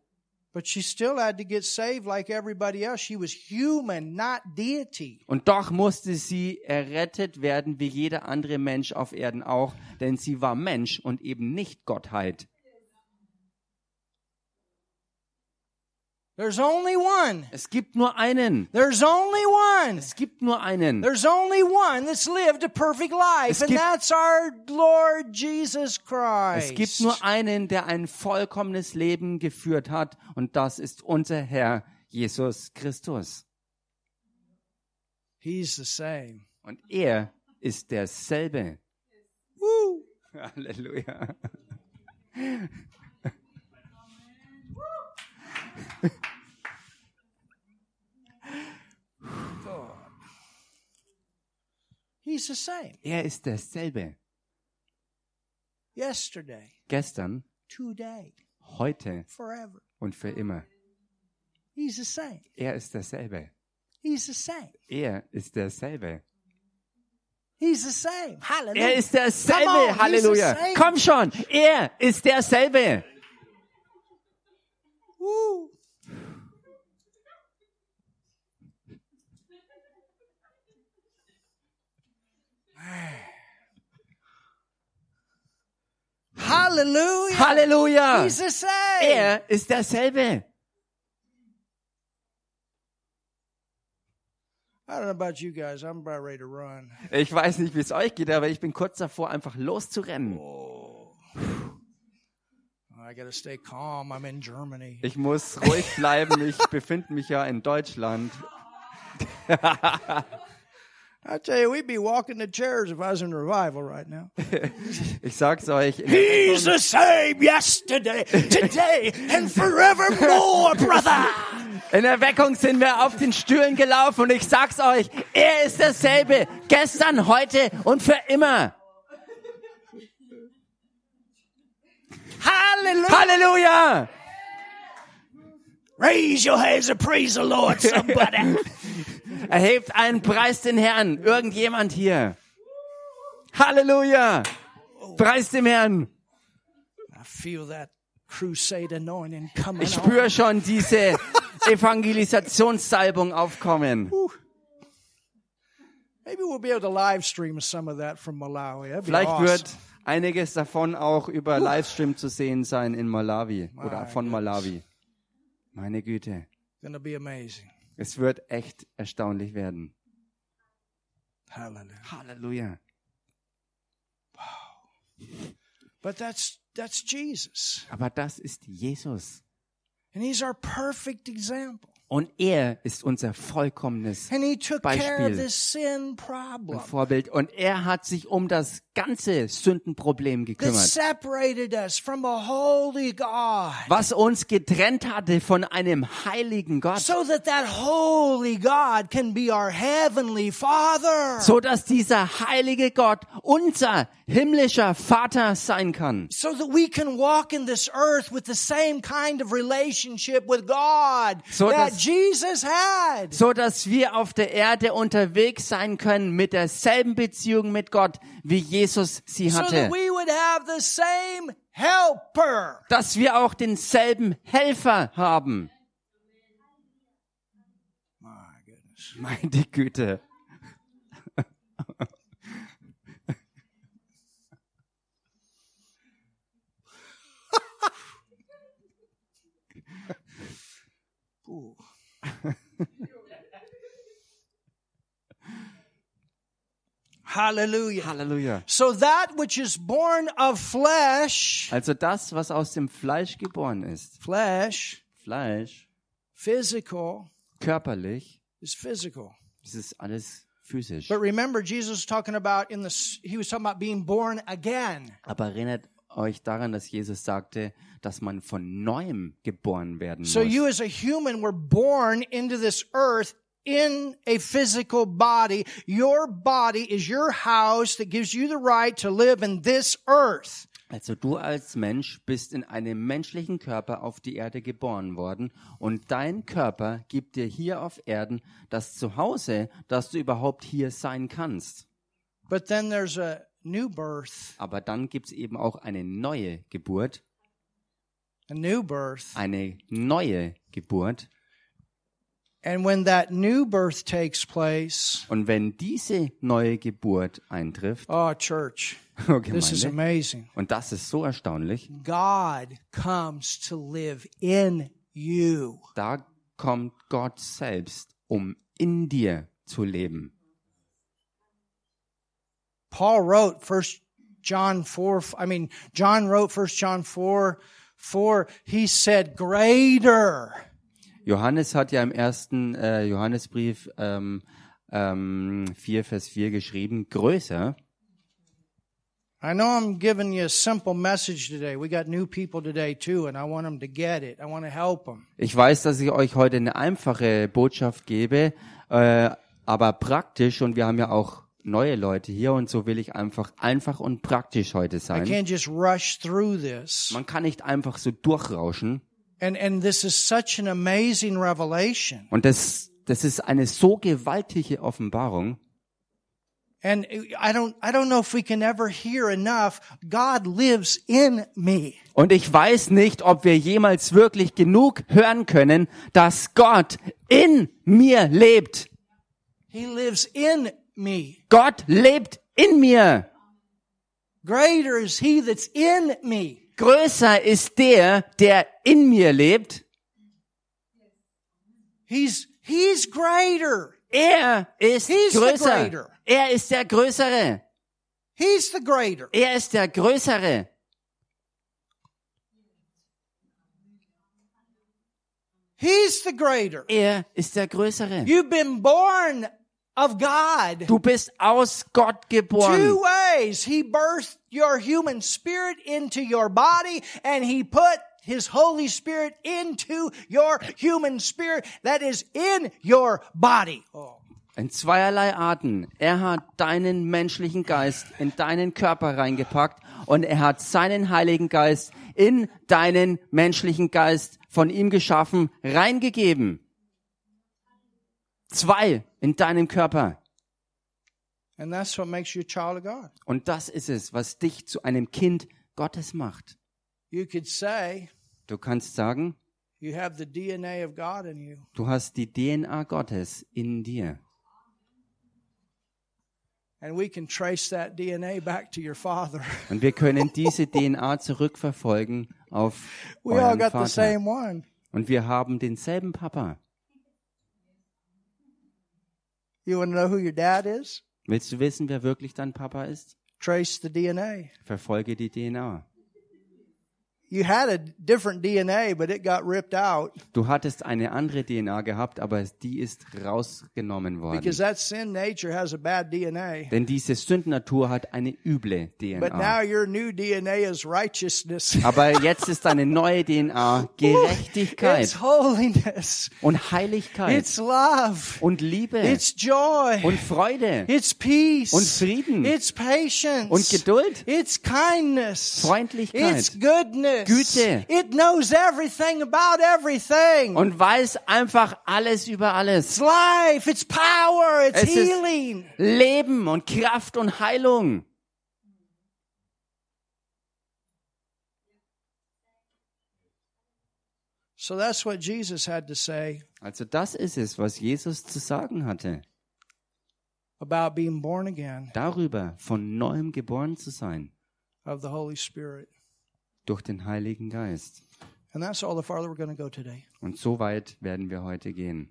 Und doch musste sie errettet werden, wie jeder andere Mensch auf Erden auch, denn sie war Mensch und eben nicht Gottheit. There's only one. Es gibt nur einen. There's only one. Es gibt nur einen. There's only one that's lived a perfect life, and that's our Lord Jesus Christ. Es gibt nur einen, der ein vollkommenes Leben geführt hat, und das ist unser Herr Jesus Christus. He's the same. Und er ist derselbe. Woo! Halleluja. He's the same. Er ist derselbe. Yesterday, Gestern, today, heute forever. und für immer. He's the same. Er ist derselbe. He's the same. Er ist derselbe. He's the same. Hallelujah. Er ist Come on, derselbe. he's Halleluja. the same. Komm schon. Er ist derselbe. Woo! Hallelujah. Halleluja. Same. Er ist derselbe. I don't know about you guys. I'm about ready to run. Ich weiß nicht, wie es euch geht, aber ich bin kurz davor, einfach loszurennen. I got to stay calm. I'm in Germany. Ich muss ruhig bleiben. Ich befinde mich ja in Deutschland. I tell you, we'd be walking the chairs if I was in revival right now. Ich sag's euch. He's the same yesterday, today, and forevermore, brother. In der Weckung sind wir auf den Stühlen gelaufen und ich sag's euch, er ist derselbe, gestern, heute und für immer. Hallelujah. Halleluja! Raise your hands and praise the Lord, somebody. Erhebt einen Preis den Herrn, irgendjemand hier. Halleluja! Preis dem Herrn. Ich spüre schon diese Evangelisationssalbung aufkommen. Vielleicht wird einiges davon auch über Livestream zu sehen sein in Malawi oder von. Malawi. Meine Güte. Gonna be amazing. Es wird echt erstaunlich werden. Hallelujah. Halleluja. But that's that's Jesus. Aber das ist Jesus. And he's our perfect example. Und er ist unser vollkommenes Beispiel. problem Vorbild. Und er hat sich um das ganze Sündenproblem gekümmert. separated us from a holy God. Was uns getrennt hatte von einem heiligen Gott. So that that holy God can be our heavenly Father. So dass dieser heilige Gott unser himmlischer Vater sein kann. so that we can walk in this earth with the same kind of relationship with God So that dass-. So dass wir auf der Erde unterwegs sein können mit derselben Beziehung mit Gott, wie Jesus sie So hatte. that we would have the same helper. Dass wir auch denselben Helfer haben. Meine Güte. Hallelujah. Halleluja. So that which is born of flesh, Also das, was aus dem Fleisch geboren ist. flesh, Fleisch, physical, körperlich, is physical. das ist alles physisch. But remember, Jesus talking about in the, he was talking about being born again. Aber erinnert euch daran, dass Jesus sagte, dass man von neuem geboren werden So you muss. as a human were born into this earth in a physical body. Your body is your house that gives you the right to live in this earth. Also du als Mensch bist in einem menschlichen Körper auf die Erde geboren worden und dein Körper gibt dir hier auf Erden das Zuhause, dass du überhaupt hier sein kannst. But then there's a new birth, Aber dann gibt's eben auch eine neue Geburt, a new birth. eine neue Geburt. And when that new birth takes place, Und wenn diese neue Geburt eintrifft, oh, church, oh this is amazing. und das ist so erstaunlich, God comes to live in you. da kommt Gott selbst, um in dir zu leben. Paul wrote First John 4, I mean, John wrote First John 4, 4, he said, greater. Johannes hat ja im ersten äh, Johannesbrief ähm, ähm, 4, Vers 4 geschrieben, größer. I know I'm giving you a simple message today. We got new people today too, and I want them to get it. I want to help them. Ich weiß, dass ich euch heute eine einfache Botschaft gebe, äh, aber praktisch und wir haben ja auch neue Leute hier und so will ich einfach einfach und praktisch heute I sein. can't just rush through this. Man kann nicht einfach so durchrauschen And, and this is such an amazing revelation. und das das ist eine so gewaltige Offenbarung And I don't, I don't know if we can ever hear enough. God lives in me. und ich weiß nicht, ob wir jemals wirklich genug hören können, dass Gott in mir lebt. He lives in me. Gott lebt in mir. Greater is he that's in me. Größer ist der, der in mir lebt. He's, he's greater. Er ist He's the größer. greater. Er ist der Größere. He's the greater. Er ist der Größere. He's the greater. Er ist der Größere. You've been born of God. Du bist aus Gott Two geboren. ways. He birthed your human spirit into your body and he put his Holy Spirit into your human spirit that is in your body. Oh. In zweierlei Arten. Er hat deinen menschlichen Geist in deinen Körper reingepackt und er hat seinen Heiligen Geist in deinen menschlichen Geist von ihm geschaffen reingegeben. Zwei in deinem Körper. And that's what makes you a child of God. Und das ist es, was dich zu einem Kind Gottes macht. You could say Du kannst sagen, du hast die DNA Gottes in dir. And we can trace that DNA back to your father. Und wir können diese DNA zurückverfolgen auf We all euren got the Vater. same one. Und wir haben denselben Papa. You want to know who your dad is? Willst du wissen, wer wirklich dein Papa ist? Trace the DNA. Verfolge die DNA. You had a different DNA, but it got ripped out Du hattest eine andere DNA gehabt, aber die ist rausgenommen worden. because that sin nature has a bad DNA. Denn diese Sündnatur hat eine üble But now DNA. your new DNA is righteousness. Aber jetzt ist eine neue DNA It's Gerechtigkeit holiness. und Heiligkeit It's love. und Liebe It's joy. und Freude It's peace. und Frieden It's patience. und Geduld, It's kindness. Freundlichkeit It's goodness. Güte. It knows everything about everything. und weiß einfach alles über alles. it's life. It's power. It's Es ist- healing. Leben und Kraft und Heilung. So that's what Jesus had to say Also das ist es, was Jesus zu sagen hatte. about being born again Darüber, von neuem geboren zu sein, of the Holy Spirit. Durch den Heiligen Geist. And that's all the farther we're going to go today. Und so weit werden wir heute gehen.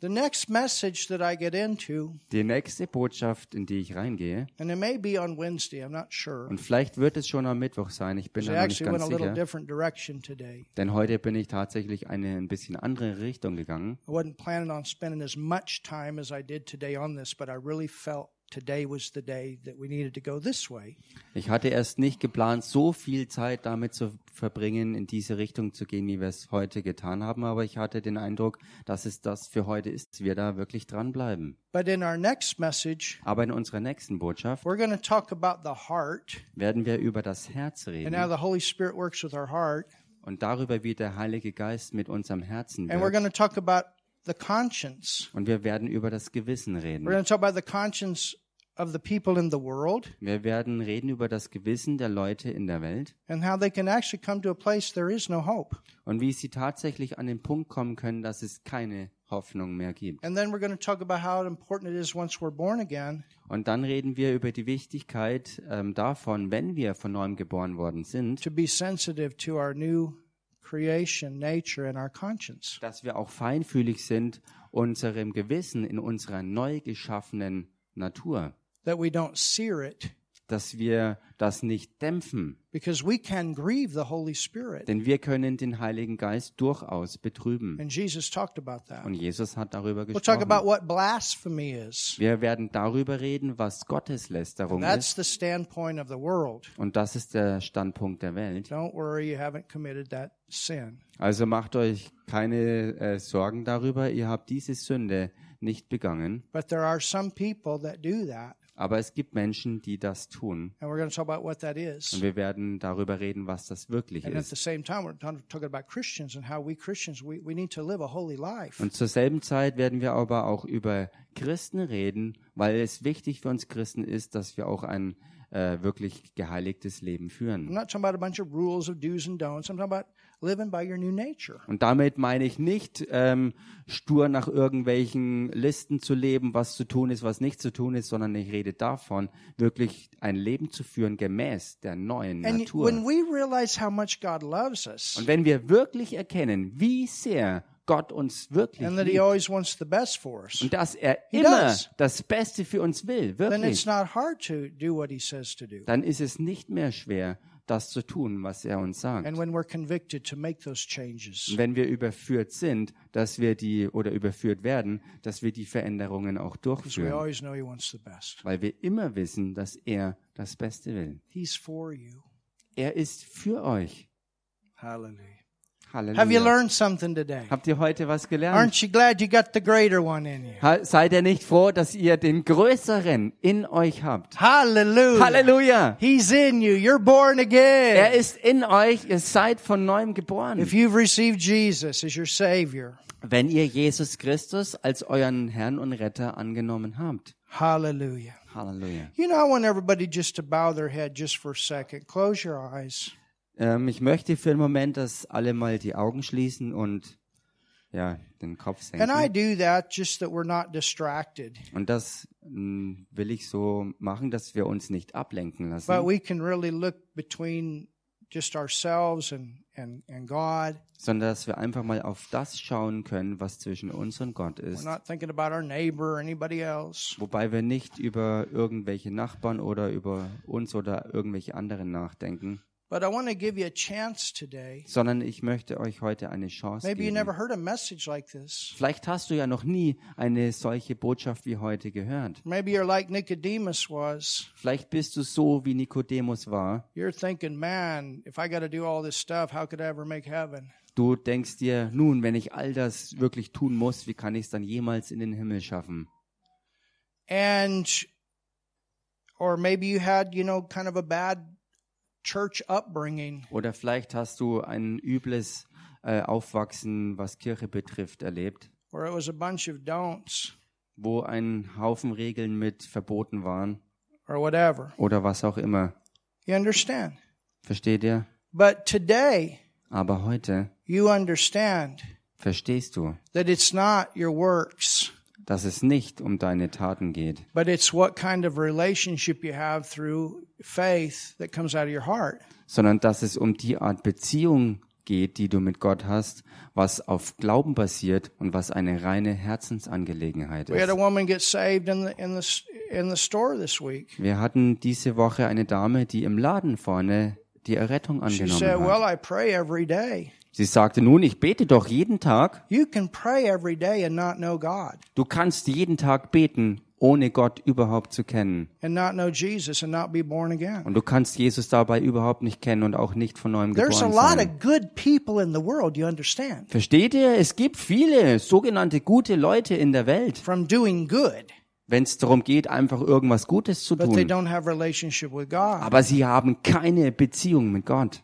The next message that I get into, Die nächste Botschaft, in die ich reingehe, and it may be on Wednesday, I'm not sure. und vielleicht wird es schon am Mittwoch sein, ich bin noch nicht ganz sicher, denn heute bin ich tatsächlich eine ein bisschen andere Richtung gegangen. I wasn't planning on spending as much time as I did today on this, but I really felt today was the day that we needed to go this way. Ich hatte erst nicht geplant, so viel Zeit damit zu verbringen, in diese Richtung zu gehen, wie wir es heute getan haben, aber ich hatte den Eindruck, dass es das für heute ist, wir da wirklich dranbleiben. But in our next message, Aber in unserer nächsten Botschaft we're going to talk about the heart werden wir über das Herz and reden how the Holy Spirit works with our heart. und darüber, wie der Heilige Geist mit unserem Herzen And we're wirkt. going to talk about the conscience. Und wir werden über das Gewissen We're reden. going to talk about the conscience of the people in the world Wir werden reden über das Gewissen der Leute in der Welt and how they can actually come to a place there is no hope. und wie sie tatsächlich an den Punkt kommen können, dass es keine Hoffnung mehr gibt. And then we're going to talk about how important it is once we're born again Und dann reden wir über die Wichtigkeit ähm, davon, wenn wir von neuem geboren worden sind, to be sensitive to our new creation, nature, and our conscience. dass wir auch feinfühlig sind unserem Gewissen in unserer neu geschaffenen Natur, That we don't sear it dass wir das nicht dämpfen, because we can grieve the Holy Spirit. denn wir können den Heiligen Geist durchaus betrüben. And Jesus talked about that. Und Jesus hat darüber We'll talk about gesprochen. what blasphemy is. Wir werden darüber reden, was Gotteslästerung That's ist. the standpoint of the world. Und das ist der Standpunkt der Welt. Don't worry, you haven't committed that sin. Also macht euch keine äh, Sorgen darüber, ihr habt diese Sünde nicht begangen. But there are some people that do that. Aber es gibt Menschen, die das tun. And we're going to talk about what that Und wir werden darüber reden, was das wirklich And at the ist. same time, we're talking talking about Christians and how we Christians, we, we need to live a holy life. Und zur selben Zeit werden wir aber auch über Christen reden, weil es wichtig für uns Christen ist, dass wir auch ein äh, wirklich geheiligtes Leben führen. not talking about a bunch of rules of do's and don'ts. I'm talking about living by your new nature. Und damit meine ich nicht, ähm, stur nach irgendwelchen Listen zu leben, was zu tun ist, was nicht zu tun ist, sondern ich rede davon, wirklich ein Leben zu führen gemäß der neuen And Natur. when we realize how much God loves us Und wenn wir wirklich erkennen, wie sehr Gott uns wirklich and that He liebt always wants the best for us, und dass er immer das Beste für uns will, wirklich, dann ist es nicht mehr schwer, das zu tun, was er uns sagt. And when we're convicted to make those changes. Und wenn wir überführt sind, dass wir die oder überführt werden, dass wir die Veränderungen auch durchführen, weil wir immer wissen, dass er das Beste will. Er ist für euch. Hallelujah. Halleluja. Have you learned something today? Habt ihr heute was gelernt? Aren't you glad you got the greater one in you? Seid ihr nicht froh, dass ihr den Größeren in euch habt? Hallelujah. Halleluja! He's in you. You're born Er again. ist in euch, ihr seid von neuem geboren. If you've received Jesus as your Savior, Wenn ihr Jesus Christus als euren Herrn und Retter angenommen habt. hallelujah. Halleluja. You know, I want everybody just to bow their head just for a second. Close your eyes. Ähm, ich möchte für einen Moment, dass alle mal die Augen schließen und ja, den Kopf And I senken. do that just that we're not distracted. Und das mh, will ich so machen, dass wir uns nicht ablenken But lassen, we can really look between just ourselves and, and, and God. sondern dass wir einfach mal auf das schauen können, was zwischen uns und Gott We're ist. not thinking about our neighbor or anybody else. Wobei wir nicht über irgendwelche Nachbarn oder über uns oder irgendwelche anderen nachdenken, But I want to give you a chance today. sondern ich möchte euch heute eine Chance Maybe you geben. never heard a message like this. Vielleicht hast du ja noch nie eine solche Botschaft wie heute gehört. Maybe you're like Nicodemus was. Vielleicht bist du so, wie Nikodemus war. You're thinking, man, if I got to do all this stuff, how could I ever make heaven? Du denkst dir, nun, wenn ich all das wirklich tun muss, wie kann ich es dann jemals in den Himmel schaffen? And, or maybe you had, you know, kind of a bad church upbringing. Oder vielleicht hast du ein übles äh, Aufwachsen, was Kirche betrifft, erlebt, where it was a bunch of don'ts wo ein Haufen Regeln mit verboten waren or whatever. oder was auch immer. You understand? Versteht ihr? But today, Aber heute you understand verstehst du, that it's not your works, dass es nicht um deine Taten geht, but it's what kind of relationship you have through faith that comes out of your heart. sondern dass es um die Art Beziehung geht, die du mit Gott hast, was auf Glauben basiert und was eine reine Herzensangelegenheit ist. Wir hatten diese Woche eine Dame, die im Laden vorne die Errettung angenommen said, "Well, hat. I pray every day." Sie sagte, nun, ich bete doch jeden Tag. Du kannst jeden Tag beten, ohne Gott überhaupt zu kennen. Und du kannst Jesus dabei überhaupt nicht kennen und auch nicht von neuem There's a geboren lot sein. of good people in the world, you understand, Versteht ihr? Es gibt viele sogenannte gute Leute in der Welt, from doing good, wenn es darum geht, einfach irgendwas Gutes zu but they tun. don't have relationship with God. Aber sie haben keine Beziehung mit Gott.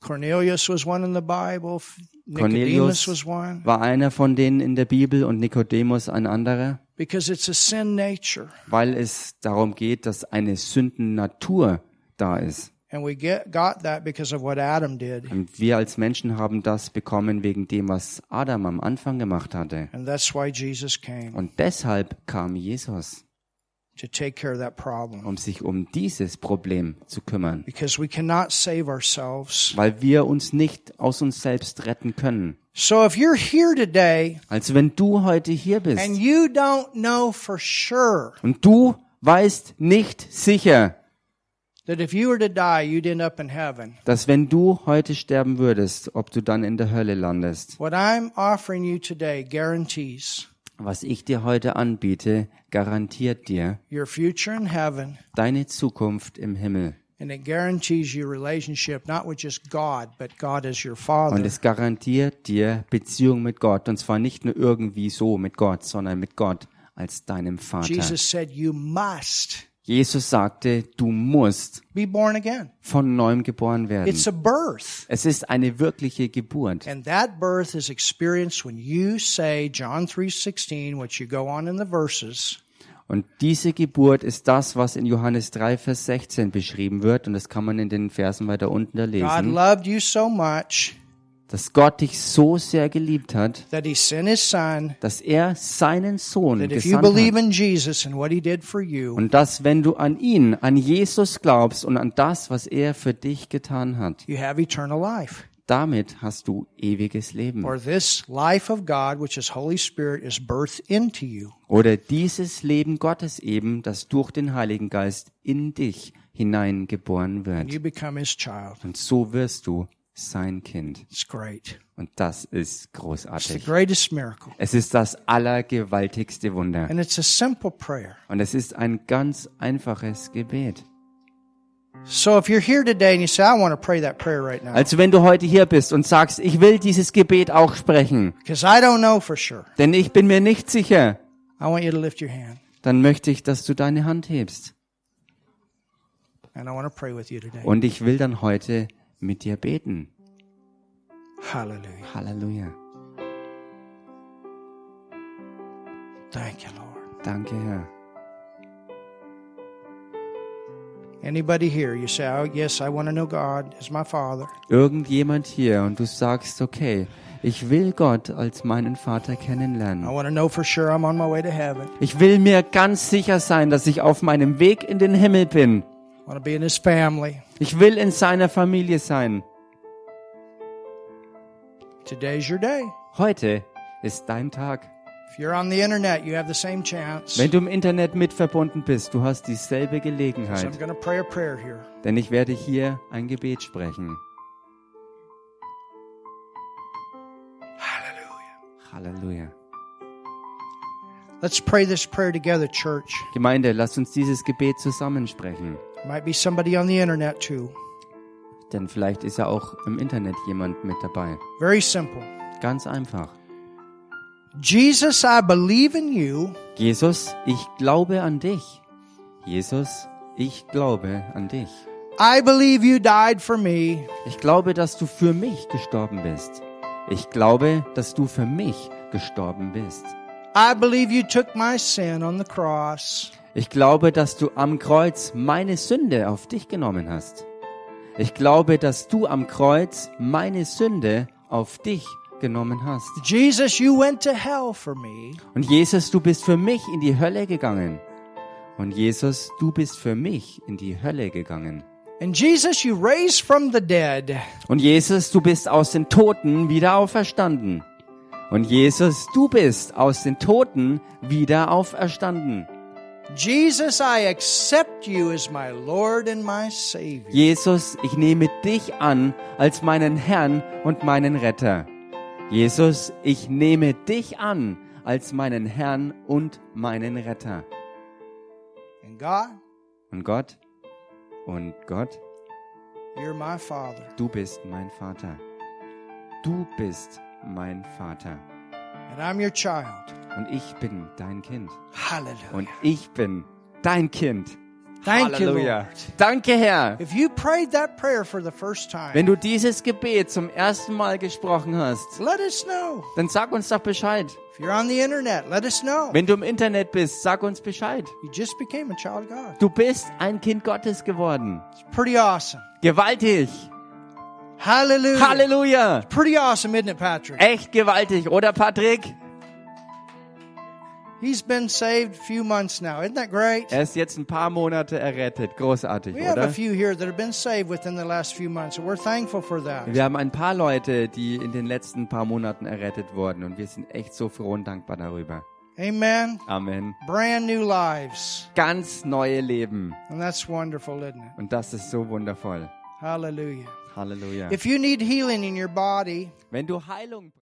Cornelius was one in the Bible. Nicodemus Cornelius was one. war einer von denen in der Bibel und Nikodemus ein anderer, Because it's a sin nature. weil es darum geht, dass eine Sündennatur da ist. And we get, got that because of what Adam did. Und wir als Menschen haben das bekommen wegen dem, was Adam am Anfang gemacht hatte. And that's why Jesus came, Und deshalb kam Jesus, um sich um dieses Problem zu kümmern. Because we cannot save ourselves. Weil wir uns nicht aus uns selbst retten können. So if you're here today Also wenn du heute hier bist and you don't know for sure und du weißt nicht sicher, that if you were to die, you'd end up in heaven, dass wenn du heute sterben würdest, ob du dann in der Hölle landest. what I'm offering you today guarantees Was ich dir heute anbiete, garantiert dir your future in heaven deine Zukunft im Himmel. Und es garantiert dir Beziehung mit Gott. Und zwar nicht nur irgendwie so mit Gott, sondern mit Gott als deinem Vater. Jesus said, You must Jesus sagte, du musst von neuem geboren werden. It's a birth. Es ist eine wirkliche Geburt. And that birth is experienced when you say John 3:16, which you go on in the verses, Und diese Geburt ist das, was in Johannes 3, Vers 16 beschrieben wird. Und das kann man in den Versen weiter unten da God lesen. loved you so much Dass Gott dich so sehr geliebt hat, son dass er seinen Sohn gesandt hat. you, Und dass, wenn du an ihn, an Jesus glaubst und an das, was er für dich getan hat, damit hast du ewiges Leben. Oder dieses Leben Gottes eben, das durch den Heiligen Geist in dich hineingeboren wird. Und so wirst du sein Kind. It's great. Und das ist It's the großartig. greatest miracle. Es ist das allergewaltigste Wunder. And it's a simple prayer. Und es ist ein ganz einfaches Gebet. So if you're here today and you say, I want to pray that prayer right now, Also wenn du heute hier bist und sagst, ich will dieses Gebet auch sprechen, because I don't know for sure, denn ich bin mir nicht sicher, I want you to lift your hand dann möchte ich, dass du deine Hand hebst. and I want to pray with you today. Und ich will dann heute mit dir beten. Hallelujah. Halleluja. Thank you, Lord. Danke, Herr. Anybody here, you say, oh, yes, I want to know God as my Father. Irgendjemand hier und du sagst, okay, ich will Gott als meinen Vater I kennenlernen. want to know for sure I'm on my way to heaven. Ich will mir ganz sicher sein, dass ich auf meinem Weg in den Himmel bin. I want to be in His family. Ich will in seiner Familie sein. Today's your day. Heute ist dein Tag. If you're on the internet, you have the same chance. Wenn du im Internet mit verbunden bist, du hast dieselbe So Gelegenheit. I'm going to pray a prayer here. Denn ich werde hier ein Gebet sprechen. Halleluja. Let's pray this prayer together, church. Gemeinde, lasst uns dieses Gebet zusammensprechen. Might be somebody on the internet too. Denn vielleicht ist ja auch im Internet jemand mit dabei. Very simple. Ganz einfach. Jesus, I believe in you. Jesus, ich glaube an dich. Jesus, ich glaube an dich. I believe you died for me. Ich glaube, dass du für mich gestorben bist. Ich glaube, dass du für mich gestorben bist. I believe you took my sin on the cross. Ich glaube, dass du am Kreuz meine Sünde auf dich genommen hast. Ich glaube, dass du am Kreuz meine Sünde auf dich genommen hast. Jesus, you went to hell for me. Und Jesus, du bist für mich in die Hölle gegangen. Und Jesus, du bist für mich in die Hölle gegangen. And Jesus, you raised from the dead. Und Jesus, du bist aus den Toten wieder auferstanden. Und Jesus, du bist aus den Toten wieder auferstanden. Jesus, I accept you as my Lord and my Savior. Jesus, ich nehme dich an als meinen Herrn und meinen Retter. Jesus, ich nehme dich an als meinen Herrn und meinen Retter. And God, Und Gott, und Gott, you're my Father. du bist mein Vater. Du bist mein Vater. And I'm your child. Und ich bin dein Kind. Hallelujah. Und ich bin dein Kind. Thank you, Halleluja. Lord. Danke, Herr. If you prayed that prayer for the first time, Wenn du dieses Gebet zum ersten Mal gesprochen hast, let us know. dann sag uns doch Bescheid. If you're on the internet, let us know. Wenn du im Internet bist, sag uns Bescheid. You just became a child of God. Du bist ein Kind Gottes geworden. It's pretty awesome. Gewaltig. Hallelujah. Halleluja. Pretty awesome, isn't it, Patrick? Echt gewaltig, oder Patrick? He's been saved a few months now. Isn't that great? Er ist jetzt ein paar Monate errettet. Großartig, We have a oder? few here that have been saved within the last few months, we're thankful for that. Wir haben ein paar Leute, die in den letzten paar Monaten errettet wurden und wir sind echt so froh und dankbar darüber. Amen. Amen. Brand new lives. Ganz neue Leben And that's wonderful, isn't it? und das ist so wundervoll. Hallelujah. Halleluja. If you need healing in your body, Wenn du Heilung